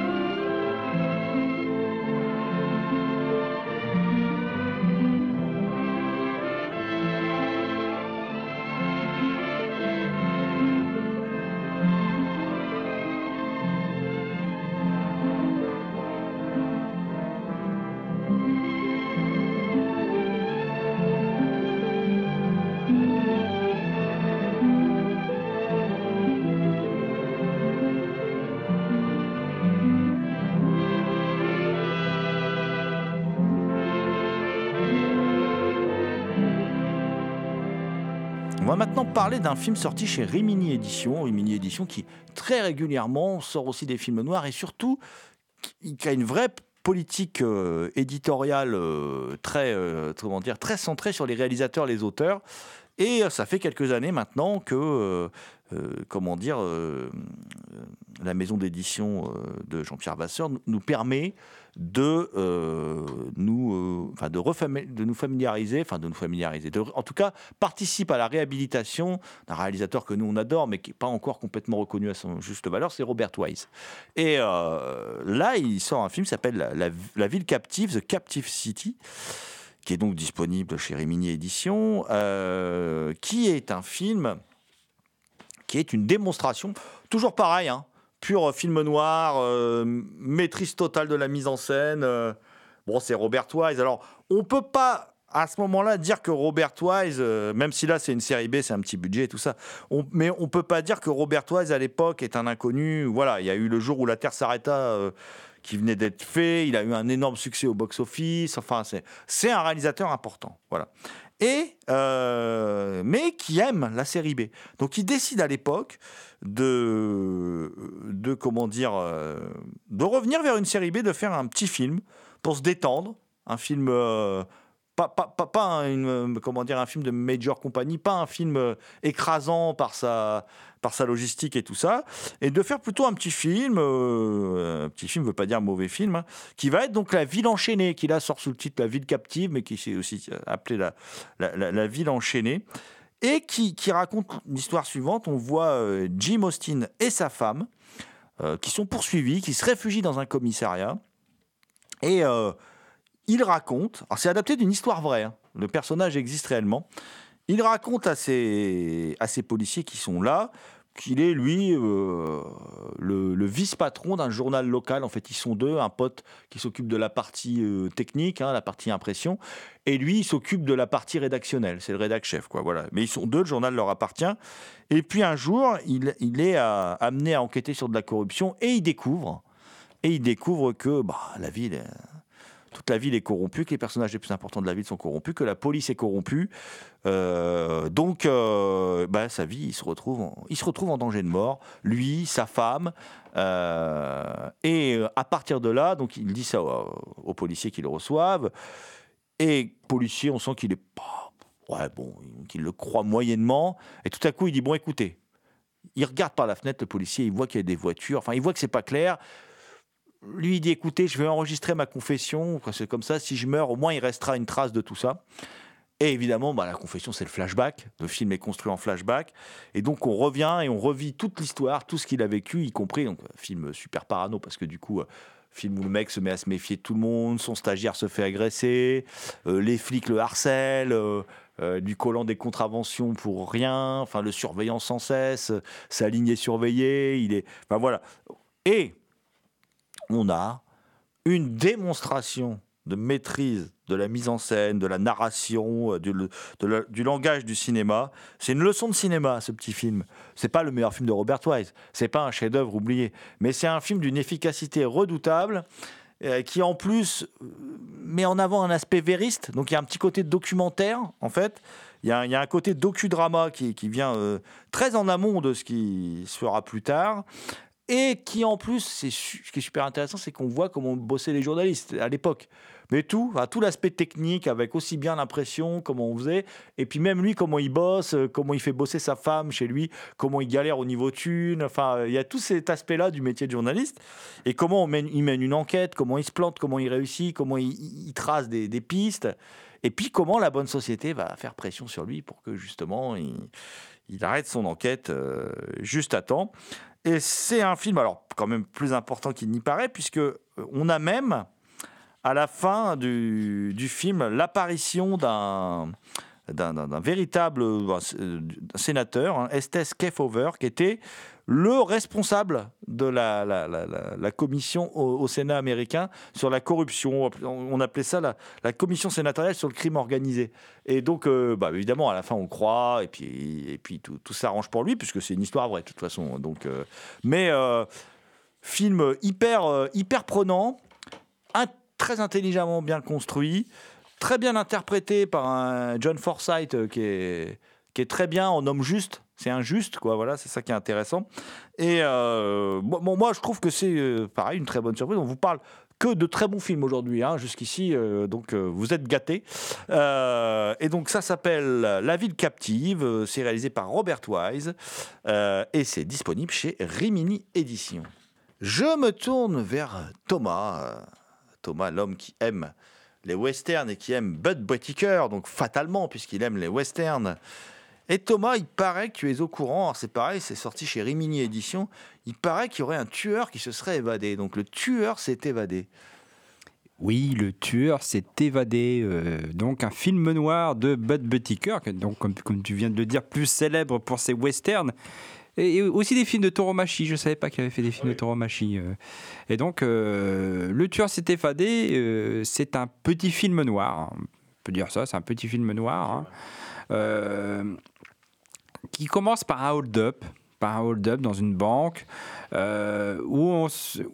Speaker 3: Parler d'un film sorti chez Rimini Édition, Rimini Édition qui très régulièrement sort aussi des films noirs et surtout qui a une vraie politique euh, éditoriale euh, très, euh, comment dire, très centrée sur les réalisateurs, les auteurs. Et ça fait quelques années maintenant que, comment dire, euh, euh, la maison d'édition euh, de Jean-Pierre Vasseur nous, permet de euh, nous, euh, enfin de, nous familiariser, enfin de nous familiariser, en tout cas participe à la réhabilitation d'un réalisateur que nous on adore, mais qui n'est pas encore complètement reconnu à son juste valeur, c'est Robert Wise. Et euh, là, il sort un film qui s'appelle la, ville captive, The Captive City qui est donc disponible chez Rimini Édition, euh, qui est un film qui est une démonstration, toujours pareil, hein, pur film noir, euh, maîtrise totale de la mise en scène. euh, bon, c'est Robert Wise. Alors, on peut pas à ce moment-là dire que Robert Wise, euh, même si là c'est une série B, c'est un petit budget et tout ça, on, mais on peut pas dire que Robert Wise à l'époque est un inconnu. Voilà, il y a eu le jour où la Terre s'arrêta. euh, qui venait d'être fait, il a eu un énorme succès au box-office, enfin c'est un réalisateur important, voilà. Et euh, mais qui aime la série B. Donc il décide à l'époque de de comment dire euh, de revenir vers une série B, de faire un petit film pour se détendre, un film euh, pas, pas, une, comment dire, un film de major compagnie, pas un film euh, écrasant par sa, par sa logistique et tout ça, et de faire plutôt un petit film, euh, un petit film ne veut pas dire mauvais film, hein, qui va être donc La Ville enchaînée, qui là sort sous le titre La Ville captive, mais qui s'est aussi appelé la, la, Ville enchaînée, et qui, qui raconte l'histoire suivante. On voit euh, Jim Austin et sa femme, euh, qui sont poursuivis, qui se réfugient dans un commissariat, et... il raconte, alors c'est adapté d'une histoire vraie, hein, le personnage existe réellement, il raconte à ses, à policiers qui sont là qu'il est, lui, euh, le, vice-patron d'un journal local. En fait, ils sont deux, un pote qui s'occupe de la partie euh, technique, hein, la partie impression, et lui, il s'occupe de la partie rédactionnelle. C'est le rédac-chef, quoi. Voilà. Mais ils sont deux, le journal leur appartient. Et puis un jour, il, il est euh, amené à enquêter sur de la corruption, et il découvre, et il découvre que bah, la ville... euh, toute la ville est corrompue, que les personnages les plus importants de la ville sont corrompus, que la police est corrompue. Euh, donc, euh, bah, sa vie, il se, retrouve en, il se retrouve en danger de mort. Lui, sa femme. euh, et à partir de là, donc il dit ça aux, aux policiers qui le reçoivent. Et policier, on sent qu'il est pas. Ouais, bon, qu'il le croit moyennement. Et tout à coup, il dit Bon, écoutez, il regarde par la fenêtre, le policier, il voit qu'il y a des voitures. Enfin, il voit que c'est pas clair lui dit écoutez, je vais enregistrer ma confession, c'est comme ça, si je meurs, au moins il restera une trace de tout ça. Et évidemment, bah, la confession, c'est le flashback. Le film est construit en flashback. Et donc, on revient et on revit toute l'histoire, tout ce qu'il a vécu, y compris, donc, film super parano, parce que du coup, euh, film où le mec se met à se méfier de tout le monde, son stagiaire se fait agresser, euh, les flics le harcèlent, euh, euh, lui collant des contraventions pour rien, enfin, le surveillant sans cesse, sa ligne est surveillée, il est. Enfin, voilà. Et on a une démonstration de maîtrise de la mise en scène, de la narration, euh, du, langage du cinéma. C'est une leçon de cinéma, ce petit film. C'est pas le meilleur film de Robert Wise, c'est pas un chef-d'œuvre oublié, mais c'est un film d'une efficacité redoutable euh, qui en plus euh, met en avant un aspect vériste. Donc il y a un petit côté documentaire en fait. Il y a, un- côté docudrama qui, qui vient très en amont de ce qui se fera plus tard. Et qui en plus, ce qui est super intéressant, c'est qu'on voit comment bossaient les journalistes à l'époque. Mais tout, tout l'aspect technique, avec aussi bien l'impression, comment on faisait, et puis même lui, comment il bosse, euh, comment il fait bosser sa femme chez lui, comment il galère au niveau thune. Enfin, euh, il y a tout cet aspect-là du métier de journaliste. Et comment il mène une enquête, comment il se plante, comment il réussit, comment il, trace des, pistes. Et puis comment la bonne société va faire pression sur lui pour que justement il, il arrête son enquête euh, juste à temps. Et c'est un film, alors quand même plus important qu'il n'y paraît, puisque euh, on a même à la fin du, film l'apparition d'un véritable sénateur, Estes Kefauver, qui était le responsable de la, commission au, Sénat américain sur la corruption. On appelait ça la, commission sénatoriale sur le crime organisé. Et donc, euh, bah, évidemment, à la fin, on croit, et puis, et puis tout, s'arrange pour lui, puisque c'est une histoire vraie, de toute façon. Donc, euh, mais euh, film hyper, hyper prenant, très intelligemment bien construit, très bien interprété par un John Forsythe qui est, qui est très bien en homme juste. C'est un juste, quoi. Voilà, c'est ça qui est intéressant. Et euh, bon, bon, moi, je trouve que c'est euh, pareil, une très bonne surprise. On vous parle que de très bons films aujourd'hui, hein, jusqu'ici. euh, donc, euh, vous êtes gâtés. Euh, et donc, ça s'appelle La ville captive. Euh, C'est réalisé par Robert Wise. Euh, et c'est disponible chez Rimini Éditions. Je me tourne vers Thomas. euh, Thomas, l'homme qui aime les westerns et qui aime Bud Whittaker, donc fatalement, puisqu'il aime les westerns. Et Thomas, il paraît que tu es au courant, alors c'est pareil, c'est sorti chez Rimini Éditions, il paraît qu'il y aurait un tueur qui se serait évadé. Donc le tueur s'est évadé.
Speaker 5: Oui, le tueur s'est évadé. euh, donc un film noir de Bud Buttiker, donc comme, comme tu viens de le dire, plus célèbre pour ses westerns. Et, et aussi des films de Toromachi. Je ne savais pas qu'il avait fait des films de Toromachi. euh. Et donc, euh, Le tueur s'est évadé. euh, c'est un petit film noir. On peut dire ça, c'est un petit film noir. hein. Euh, qui commence par un hold-up, par un hold-up dans une banque, euh, où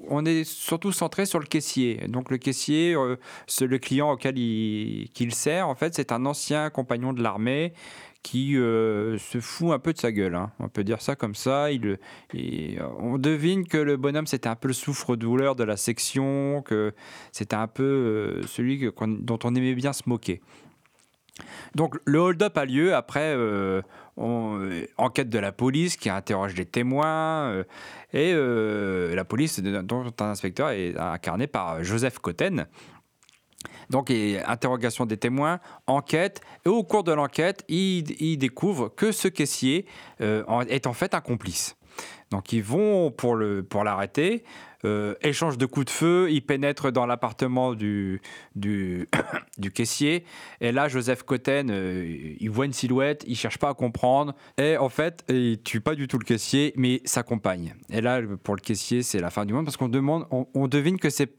Speaker 5: on, est surtout centré sur le caissier. Donc le caissier, euh, le client auquel il, sert, en fait, c'est un ancien compagnon de l'armée qui euh, se fout un peu de sa gueule. hein. On peut dire ça comme ça. On devine que le bonhomme, c'était un peu le souffre-douleur de la section, que c'était un peu celui dont on aimait bien se moquer. Donc le hold-up a lieu après on- euh, enquête de la police qui interroge des témoins euh, et euh, la police dont un inspecteur est incarné par Joseph Cotten. Donc interrogation des témoins, enquête et au cours de l'enquête, il, il découvre que ce caissier est en fait un complice. Donc ils vont pour le pour l'arrêter, euh, échange de coups de feu, ils pénètrent dans l'appartement du du, caissier et là Joseph Cotten, euh, il voit une silhouette, il cherche pas à comprendre et en fait il tue pas du tout le caissier mais sa compagne. Et là pour le caissier c'est la fin du monde parce qu'on demande, on devine que c'est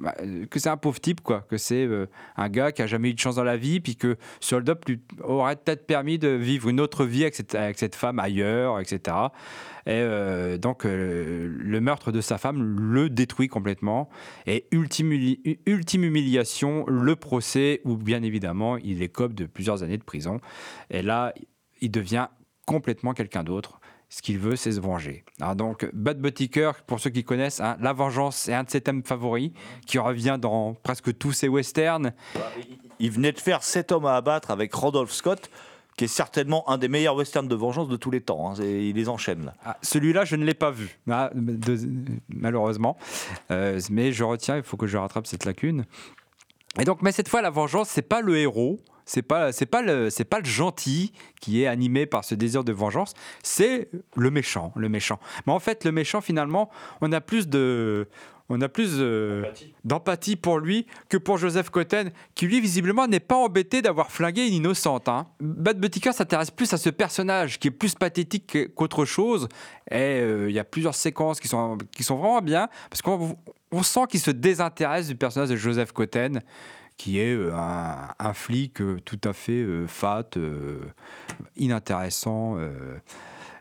Speaker 5: bah, que c'est un pauvre type, quoi. Que c'est euh, un gars qui a jamais eu de chance dans la vie, puis que ce hold-up lui aurait peut-être permis de vivre une autre vie avec cette, avec cette femme ailleurs, etc. Et euh, donc, euh, le meurtre de sa femme le détruit complètement. Et ultime, ultime humiliation, le procès, où bien évidemment, il écope de plusieurs années de prison. Et là, il devient complètement quelqu'un d'autre. Ce qu'il veut, c'est se venger. Alors donc, Bud Buttiker, pour ceux qui connaissent, hein, la vengeance, c'est un de ses thèmes favoris, qui revient dans presque tous ses westerns.
Speaker 3: Il venait de faire Sept hommes à abattre avec Rodolphe Scott, qui est certainement un des meilleurs westerns de vengeance de tous les temps. hein. Il les enchaîne là.
Speaker 5: Ah, Celui-là, je ne l'ai pas vu, ah, de- malheureusement. Euh, mais je retiens, il faut que je rattrape cette lacune. Et donc, mais cette fois, la vengeance, c'est pas le héros, c'est pas, c'est pas le, c'est pas le gentil qui est animé par ce désir de vengeance, c'est le méchant, le méchant. Mais en fait, le méchant, finalement, on a plus de, on a plus euh, d'empathie pour lui que pour Joseph Cotten, qui lui visiblement n'est pas embêté d'avoir flingué une innocente. Hein. Bad Buttiker s'intéresse plus à ce personnage qui est plus pathétique que- qu'autre chose. Et euh, il y a plusieurs séquences qui sont, qui sont vraiment bien parce qu'on on sent qu'il se désintéresse du personnage de Joseph Cotten qui est euh, un, un flic tout à fait fat, euh, inintéressant. euh.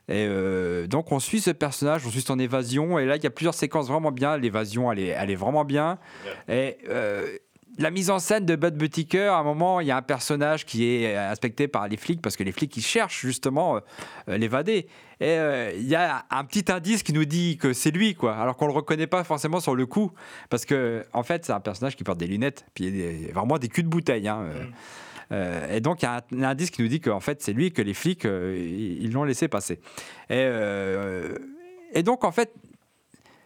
Speaker 5: Et euh, donc on suit ce personnage, on suit son évasion, et là il y a plusieurs séquences vraiment bien. L'évasion, elle est, elle est vraiment bien. Et euh, la mise en scène de Bud Buttiker, à un moment, il y a un personnage qui est inspecté par les flics, parce que les flics, ils cherchent justement euh, euh, l'évadé. Et euh, il y a un petit indice qui nous dit que c'est lui, quoi, alors qu'on le reconnaît pas forcément sur le coup, parce que en fait, c'est un personnage qui porte des lunettes, puis il y a des- vraiment des culs de bouteille. hein, euh. Euh, et donc, il y a un, indice qui nous dit qu'en fait, c'est lui que les flics, euh, ils l'ont laissé passer. Et, euh, donc, en fait,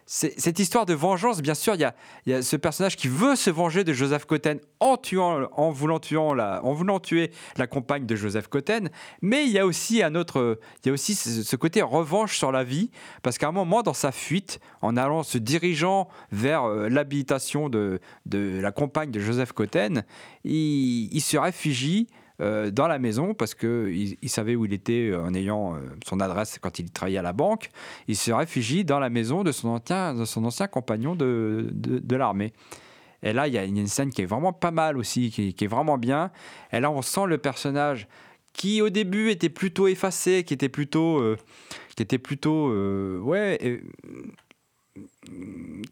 Speaker 5: cette histoire de vengeance, bien sûr, il y a, ce personnage qui veut se venger de Joseph Cotten en tuant, en voulant, la, en voulant tuer la compagne de Joseph Cotten. Mais il y a aussi un autre, il y a aussi ce, côté revanche sur la vie, parce qu'à un moment, dans sa fuite, en allant se dirigeant vers euh, l'habitation de, de la compagne de Joseph Cotten, il se réfugie euh, dans la maison parce qu'il il savait où il était en ayant euh, son adresse quand il travaillait à la banque. Il se réfugie dans la maison de son ancien, de son ancien compagnon de, de, l'armée. Et là, il y a une scène qui est vraiment pas mal aussi, qui, qui est vraiment bien. Et là, on sent le personnage qui, au début, était plutôt effacé, qui était plutôt. euh, qui était plutôt. euh, ouais. euh,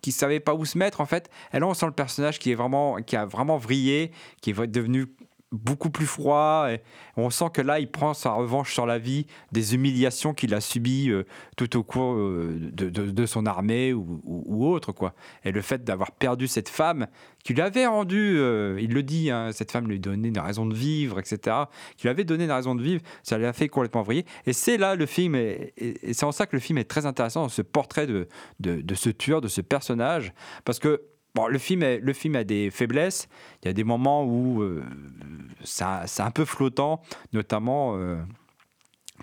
Speaker 5: qui savait pas où se mettre en fait. Et là, on sent le personnage qui est vraiment, qui a vraiment vrillé, qui est devenu beaucoup plus froid. Et on sent que là, il prend sa revanche sur la vie des humiliations qu'il a subies euh, tout au cours euh, de, son armée ou, autre. Quoi. Et le fait d'avoir perdu cette femme qui lui avait rendu, euh, il le dit, hein, cette femme lui donnait une raison de vivre, etc., qui lui avait donné une raison de vivre, ça l'a fait complètement vriller. Et c'est là le film, et, et- c'est en ça que le film est très intéressant, ce portrait de ce tueur, de ce personnage, parce que Bon, le film, est- le film a des faiblesses. Il y a des moments où euh, c'est un peu flottant, notamment euh,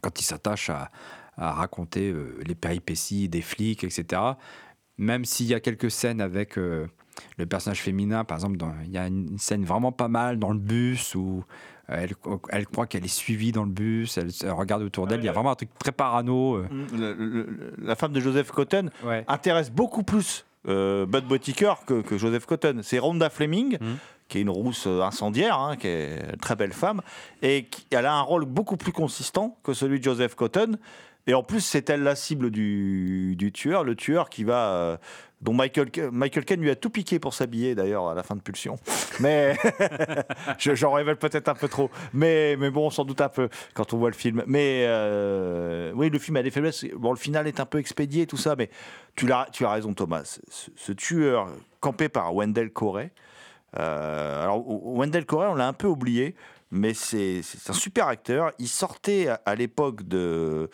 Speaker 5: quand il s'attache à, à raconter euh, les péripéties des flics, etc. Même s'il y a quelques scènes avec euh, le personnage féminin, par exemple, dans- il y a une scène vraiment pas mal dans le bus où elle, elle croit qu'elle est suivie dans le bus, elle, regarde autour d'elle. Il y a vraiment un truc très parano. euh.
Speaker 3: Le- le- le- la femme de Joseph Cotton
Speaker 5: Ouais.
Speaker 3: intéresse beaucoup plus euh, Bud que, que Joseph Cotton. C'est Rhonda Fleming, qui est une rousse euh, incendiaire, hein, qui est une très belle femme, et qui, elle a un rôle beaucoup plus consistant que celui de Joseph Cotton. Et en plus, c'est elle la cible du, tueur, le tueur qui va, euh, dont Michael, Michael Caine lui a tout piqué pour s'habiller d'ailleurs à la fin de Pulsion. Mais je- j'en révèle peut-être un peu trop. Mais, mais bon, sans doute un peu quand on voit le film. Mais euh, oui, le film a des faiblesses. Bon, le final est un peu expédié, tout ça. Mais tu, l'as- tu as raison, Thomas. Ce, ce tueur campé par Wendell Corey. euh, alors, Wendell Corey, on l'a un peu oublié. Mais c'est un super acteur. Il sortait à, l'époque de,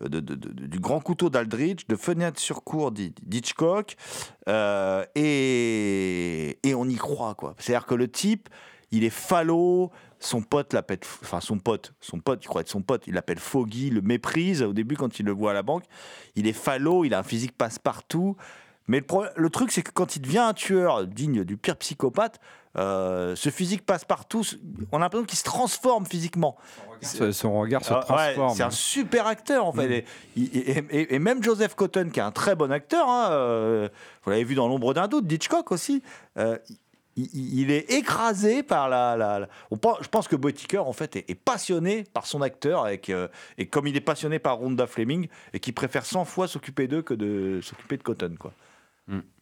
Speaker 3: du Grand Couteau d'Aldrich, de Fenêtre sur cour d'Hi- d'Hitchcock, euh, et, et on y croit quoi. C'est-à-dire que le type, il est falot, son pote l'appelle, enfin son pote, son pote, il croit être son pote, il l'appelle Foggy, le méprise au début quand il le voit à la banque. Il est falot, il a un physique passe-partout. Mais le, pro- le truc, c'est que quand il devient un tueur digne du pire psychopathe, euh, ce physique passe-partout, on a l'impression qu'il se transforme physiquement.
Speaker 5: Son regard se
Speaker 3: Ah, ouais,
Speaker 5: transforme.
Speaker 3: c'est un super acteur en fait.
Speaker 5: Mm.
Speaker 3: Et, et- et- et même Joseph Cotton, qui est un très bon acteur, hein, euh, vous l'avez vu dans L'ombre d'un doute, d'Hitchcock aussi, euh, il, est écrasé par la. la- la- on pense- je pense que Boetticher en fait est, est passionné par son acteur et comme il est passionné par Rhonda Fleming et qui préfère 100 fois s'occuper d'eux que de s'occuper de Cotton quoi. Mm.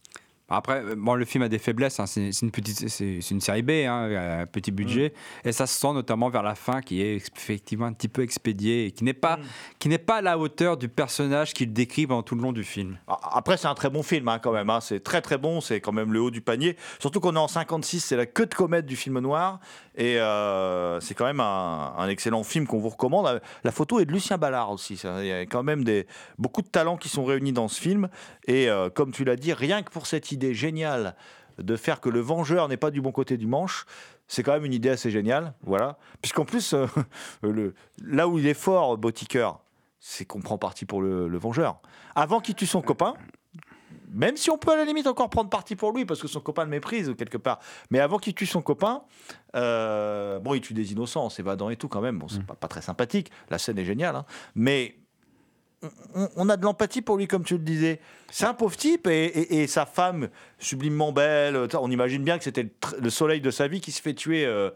Speaker 5: Après, euh, bon, le film a des faiblesses. hein. C'est une petite, c'est une série B, hein, à petit budget, et ça se sent notamment vers la fin, qui est effectivement un petit peu expédié et qui n'est pas, qui n'est pas à la hauteur du personnage qu'il décrit pendant tout le long du film.
Speaker 3: Après, c'est un très bon film hein, quand même. hein. C'est très très bon. C'est quand même le haut du panier. Surtout qu'on est en 56, c'est la queue de comète du film noir. Et euh, c'est quand même un, un excellent film qu'on vous recommande. La, la photo est de Lucien Ballard aussi. ça. Il y a quand même des, beaucoup de talents qui sont réunis dans ce film. Et euh, comme tu l'as dit, rien que pour cette idée géniale de faire que le vengeur n'est pas du bon côté du manche. C'est quand même une idée assez géniale, voilà. Puisqu'en plus, euh, le, là où il est fort, Botiker, c'est qu'on prend parti pour le, le vengeur. Avant qu'il tue son copain, même si on peut à la limite encore prendre parti pour lui parce que son copain le méprise quelque part. Mais avant qu'il tue son copain, euh, bon, il tue des innocents, en s'évadant et tout quand même. Bon, c'est pas, pas très sympathique. La scène est géniale, hein. mais on, a de l'empathie pour lui, comme tu le disais. C'est un pauvre type et, et- et sa femme sublimement belle. On imagine bien que c'était le, soleil de sa vie qui se fait tuer. euh,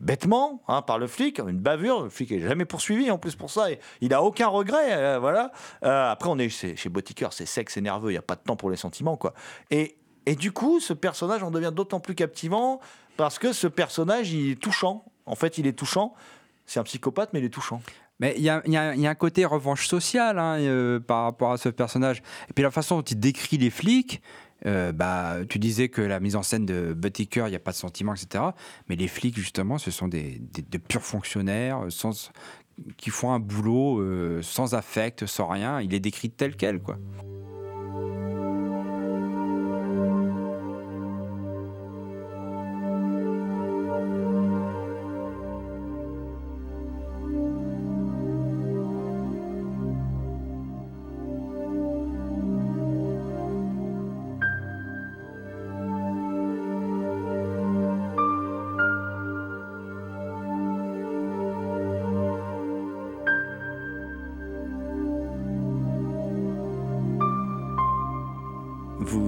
Speaker 3: bêtement hein, par le flic, une bavure. Le flic est jamais poursuivi en plus pour ça. Et il a aucun regret. euh, voilà. Euh, après, on est chez, chez c'est sec, c'est nerveux. Il n'y a pas de temps pour les sentiments, quoi. Et, et du coup, ce personnage en devient d'autant plus captivant parce que ce personnage, il est touchant. En fait, il est touchant. C'est un psychopathe, mais il est touchant.
Speaker 5: Mais il y, a- un côté revanche sociale hein, euh, par rapport à ce personnage. Et puis la façon dont il décrit les flics, euh, bah, tu disais que la mise en scène de Buttiker, il n'y a pas de sentiments, etc. Mais les flics, justement, ce sont des, des- de purs fonctionnaires euh, qui font un boulot sans affect, sans rien. Il est décrit tel quel, quoi.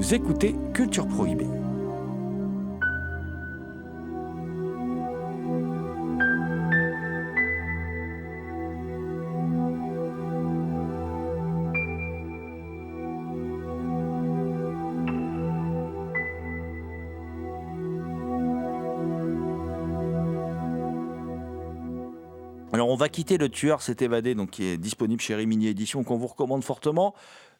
Speaker 3: Vous écoutez Culture Prohibée. Alors on va quitter le tueur s'est évadé, donc qui est disponible chez Rimini Édition, qu'on vous recommande fortement.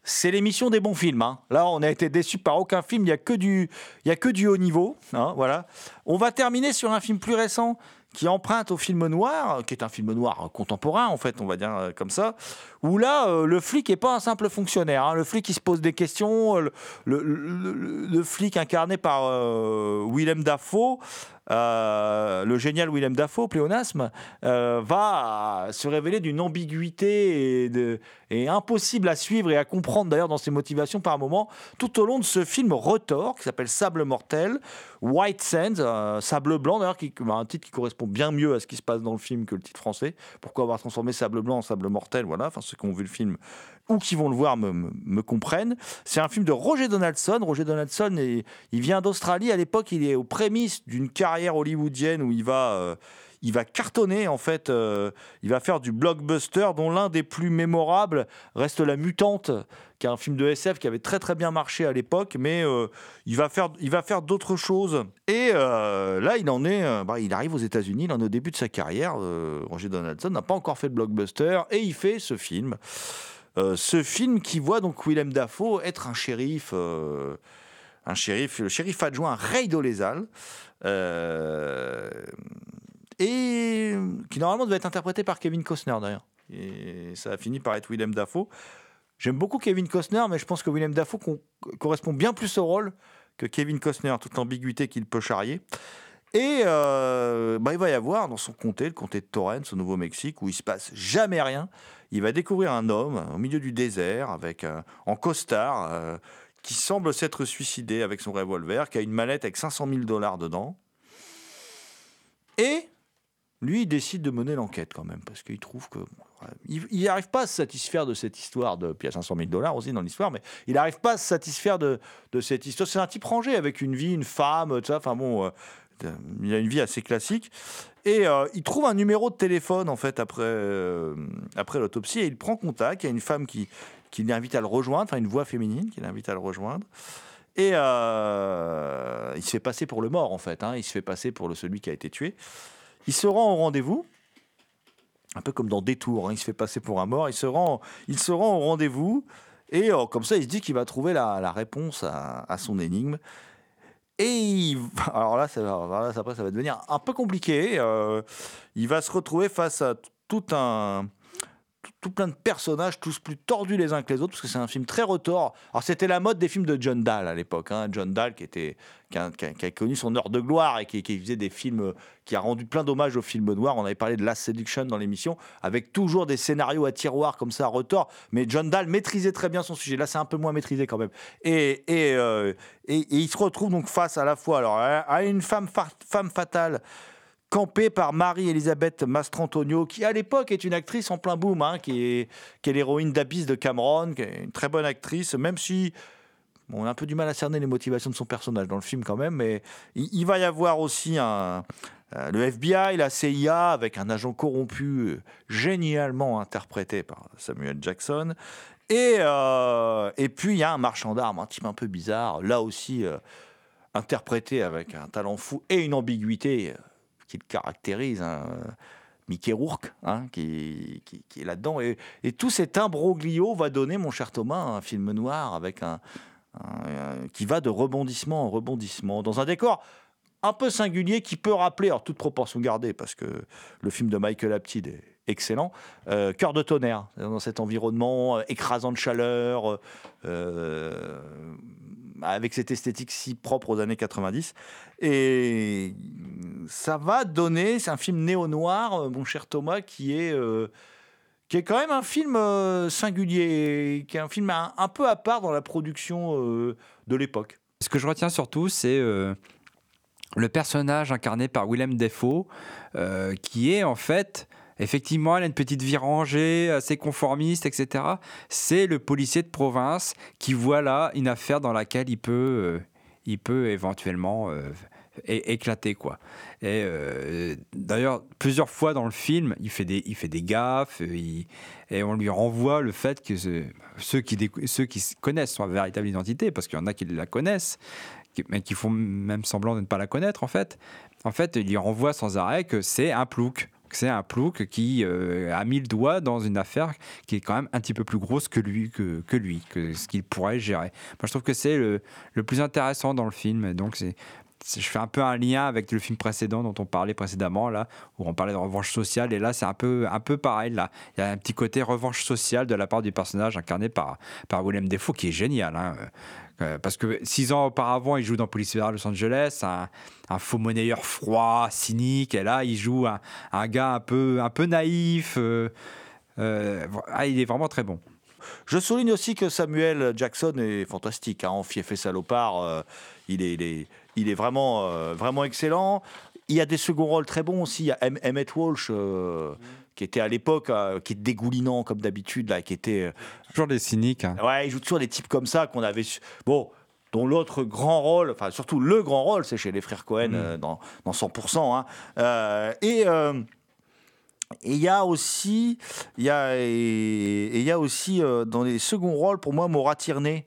Speaker 3: C'est l'émission des bons films. hein. Là, on a été déçus par aucun film. Il y a que du, a que du haut niveau. hein, voilà. On va terminer sur un film plus récent qui emprunte au film noir, qui est un film noir contemporain en fait, on va dire euh, comme ça, où là euh, le flic est pas un simple fonctionnaire. hein. Le flic il se pose des questions. Le, le- flic incarné par euh, Willem Dafoe. euh, le génial Willem Dafoe, pléonasme, euh, va se révéler d'une ambiguïté et, et impossible à suivre et à comprendre d'ailleurs dans ses motivations par moment, tout au long de ce film retors qui s'appelle Sable mortel, White Sands, Sable blanc d'ailleurs, qui bah, un titre qui correspond bien mieux à ce qui se passe dans le film que le titre français. Pourquoi avoir transformé Sable blanc en Sable mortel Voilà, enfin ceux qui ont vu le film ou qui vont le voir me comprennent. C'est un film de Roger Donaldson. Roger Donaldson, est- il vient d'Australie. À l'époque, il est aux prémices d'une carrière hollywoodienne où il va, euh, il va cartonner en fait. euh, il va faire du blockbuster dont l'un des plus mémorables reste La Mutante, qui est un film de SF qui avait très très bien marché à l'époque, mais euh, il va faire, il va faire d'autres choses. Et euh, là, il en est, bah, il arrive aux États-Unis, il en est au début de sa carrière. Roger Donaldson n'a pas encore fait de blockbuster et il fait ce film. Ce film qui voit donc Willem Dafoe être un shérif, un shérif, le shérif adjoint Ray Dolezal, et qui normalement devait être interprété par Kevin Costner d'ailleurs. Et ça a fini par être Willem Dafoe. J'aime beaucoup Kevin Costner, mais je pense que Willem Dafoe correspond bien plus au rôle que Kevin Costner, toute l'ambiguïté qu'il peut charrier. Et euh, bah, il va y avoir dans son comté, le comté de Torrance au Nouveau-Mexique, où il se passe jamais rien. Il va découvrir un homme au milieu du désert, avec un- en costard, euh, qui semble s'être suicidé avec son revolver, qui a une mallette avec 500 000 dollars dedans. Et lui, il décide de mener l'enquête quand même, parce qu'il trouve que. il n'arrive pas à se satisfaire de cette histoire, de, puis il y a 500 000 dollars aussi dans l'histoire, mais il n'arrive pas à se satisfaire de, cette histoire. C'est un type rangé avec une vie, une femme, tout ça. Enfin bon, euh, il a une vie assez classique. Et euh, il trouve un numéro de téléphone, en fait, après, euh, après l'autopsie, et il prend contact. Il y a une femme qui, qui l'invite à le rejoindre, une voix féminine qui l'invite à le rejoindre. Et il se fait passer pour le mort, en fait. hein. Il se fait passer pour le, celui qui a été tué. Il se rend au rendez-vous, un peu comme dans Détour. hein. Il se fait passer pour un mort. Il se rend, il se rend au rendez-vous. Et euh, comme ça, il se dit qu'il va trouver la, la réponse à, son énigme. Et alors là, ça, va- après, ça va devenir un peu compliqué. Euh, il va se retrouver face à tout un tout, plein de personnages, tous plus tordus les uns que les autres, parce que c'est un film très retors. Alors c'était la mode des films de John Dahl à l'époque. hein. John Dahl qui était qui a, qui a- connu son heure de gloire et qui, faisait des films, euh, qui a rendu plein d'hommages aux films noirs. On avait parlé de Last Seduction dans l'émission, avec toujours des scénarios à tiroir comme ça, retors. Mais John Dahl maîtrisait très bien son sujet. Là, c'est un peu moins maîtrisé quand même. Et, euh, il se retrouve donc face à la fois alors, à à une femme, femme fatale campée par Marie-Elisabeth Mastrantonio, qui à l'époque est une actrice en plein boom, hein, qui est, l'héroïne d'Abyss de Cameron, qui est une très bonne actrice, même si on a un peu du mal à cerner les motivations de son personnage dans le film quand même, mais il, va y avoir aussi euh, le FBI, la CIA, avec un agent corrompu euh, génialement interprété par Samuel Jackson. Et, euh, et puis il y a un marchand d'armes, un type un peu bizarre, là aussi interprété avec un talent fou et une ambiguïté qui le caractérise. hein, euh, Mickey Rourke, hein, qui, est là-dedans. Et, tout cet imbroglio va donner, mon cher Thomas, un film noir avec un, qui va de rebondissement en rebondissement, dans un décor un peu singulier qui peut rappeler, alors toute proportion gardée, parce que le film de Michael Apted est excellent, euh, Cœur de tonnerre, dans cet environnement euh, écrasant de chaleur, avec cette esthétique si propre aux années 90. Et ça va donner, c'est un film néo-noir, euh, mon cher Thomas, qui est, euh, qui est quand même un film euh, singulier, qui est un film un, peu à part dans la production de l'époque.
Speaker 5: Ce que je retiens surtout, c'est le personnage incarné par Willem Dafoe, euh, qui est en fait Effectivement, elle a une petite vie rangée, assez conformiste, etc. C'est le policier de province qui voit là une affaire dans laquelle il peut, euh, il peut éventuellement euh, éclater. Quoi. Et euh, d'ailleurs, plusieurs fois dans le film, il fait des, il fait des gaffes et on lui renvoie le fait que ce- ceux, qui, ceux qui connaissent son véritable identité, parce qu'il y en a qui la connaissent, mais qui font même semblant de ne pas la connaître en fait, en fait, il lui renvoie sans arrêt que c'est un plouc. C'est un plouc qui euh, a mis le doigt dans une affaire qui est quand même un petit peu plus grosse que lui, que, que lui, que ce qu'il pourrait gérer. Moi, je trouve que c'est le, plus intéressant dans le film. Donc, je fais un peu un lien avec le film précédent dont on parlait précédemment, là, où on parlait de revanche sociale. Et là, c'est un peu, un peu pareil. Là. Il y a un petit côté revanche sociale de la part du personnage incarné par, par Willem Dafoe qui est génial. hein. Euh, parce que six ans auparavant, il joue dans Police fédérale Los Angeles, un, faux monnayeur froid, cynique. Et là, il joue un, gars un peu, un peu naïf. euh, euh, ah, il est vraiment très bon.
Speaker 3: Je souligne aussi que Samuel Jackson est fantastique. Hein, en fief salopard, il, est, il, est, il est vraiment, vraiment excellent. Il y a des seconds rôles très bons aussi. Il y a Em- Emmett Walsh, qui était à l'époque, euh, qui est dégoulinant comme d'habitude, là, qui était. euh,
Speaker 5: Toujours des cyniques. hein.
Speaker 3: Ouais, il joue toujours des types comme ça qu'on avait. su- Bon, dont l'autre grand rôle, enfin surtout le grand rôle, c'est chez les frères Cohen euh, dans, dans 100%. hein. Euh, et et il y a aussi, il y a, et et y a aussi dans les seconds rôles, pour moi, Maura Tierney,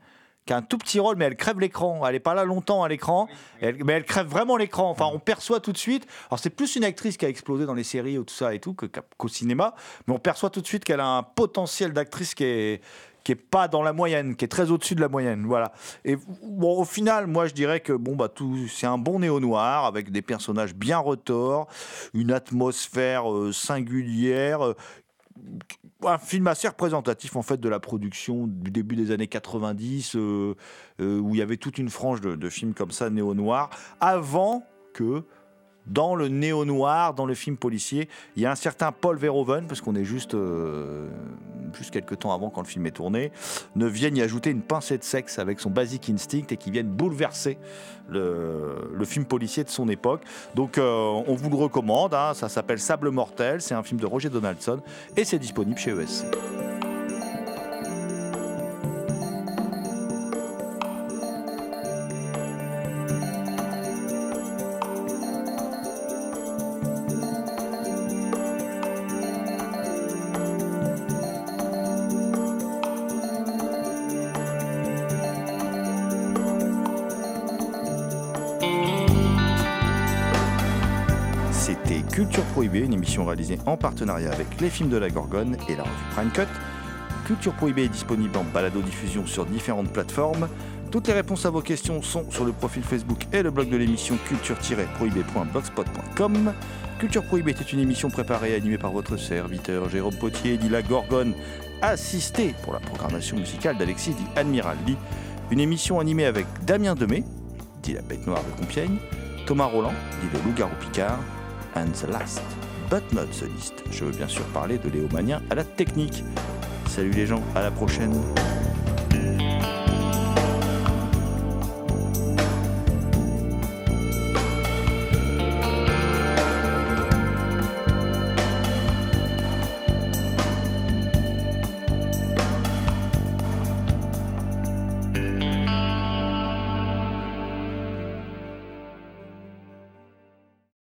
Speaker 3: qui a un tout petit rôle, mais elle crève l'écran. Elle n'est pas là longtemps à l'écran, mais elle crève vraiment l'écran. Enfin, on perçoit tout de suite. Alors, c'est plus une actrice qui a explosé dans les séries ou tout ça et tout qu'au cinéma, mais on perçoit tout de suite qu'elle a un potentiel d'actrice qui est qui est pas dans la moyenne, qui est très au-dessus de la moyenne, voilà. Et bon, au final, moi, je dirais que bon bah tout, c'est un bon néo noir avec des personnages bien retors, une atmosphère euh, singulière. euh, un film assez représentatif en fait de la production du début des années 90 euh, euh, où il y avait toute une frange de, de films comme ça néo noir avant que dans le néo noir dans le film policier. Il y a un certain Paul Verhoeven parce qu'on est juste euh, juste quelques temps avant quand le film est tourné ne vienne y ajouter une pincée de sexe avec son Basic Instinct et qui vienne bouleverser le, le film policier de son époque. Donc euh, on vous le recommande hein, ça s'appelle Sable mortel. C'est un film de Roger Donaldson et c'est disponible chez ESC en partenariat avec les films de la Gorgone et la revue Prime Cut. Culture Prohibée est disponible en balado-diffusion sur différentes plateformes. Toutes les réponses à vos questions sont sur le profil Facebook et le blog de l'émission culture-prohibée.blogspot.com. Culture Prohibée était une émission préparée et animée par votre serviteur Jérôme Potier, dit la Gorgone, assisté pour la programmation musicale d'Alexis dit Admiral Lee. Une émission animée avec Damien Demey, dit la bête noire de Compiègne, Thomas Roland, dit le loup-garou Picard, and the last, the least. Je veux bien sûr parler de Léo Magnien à la technique. Salut les gens, à la prochaine.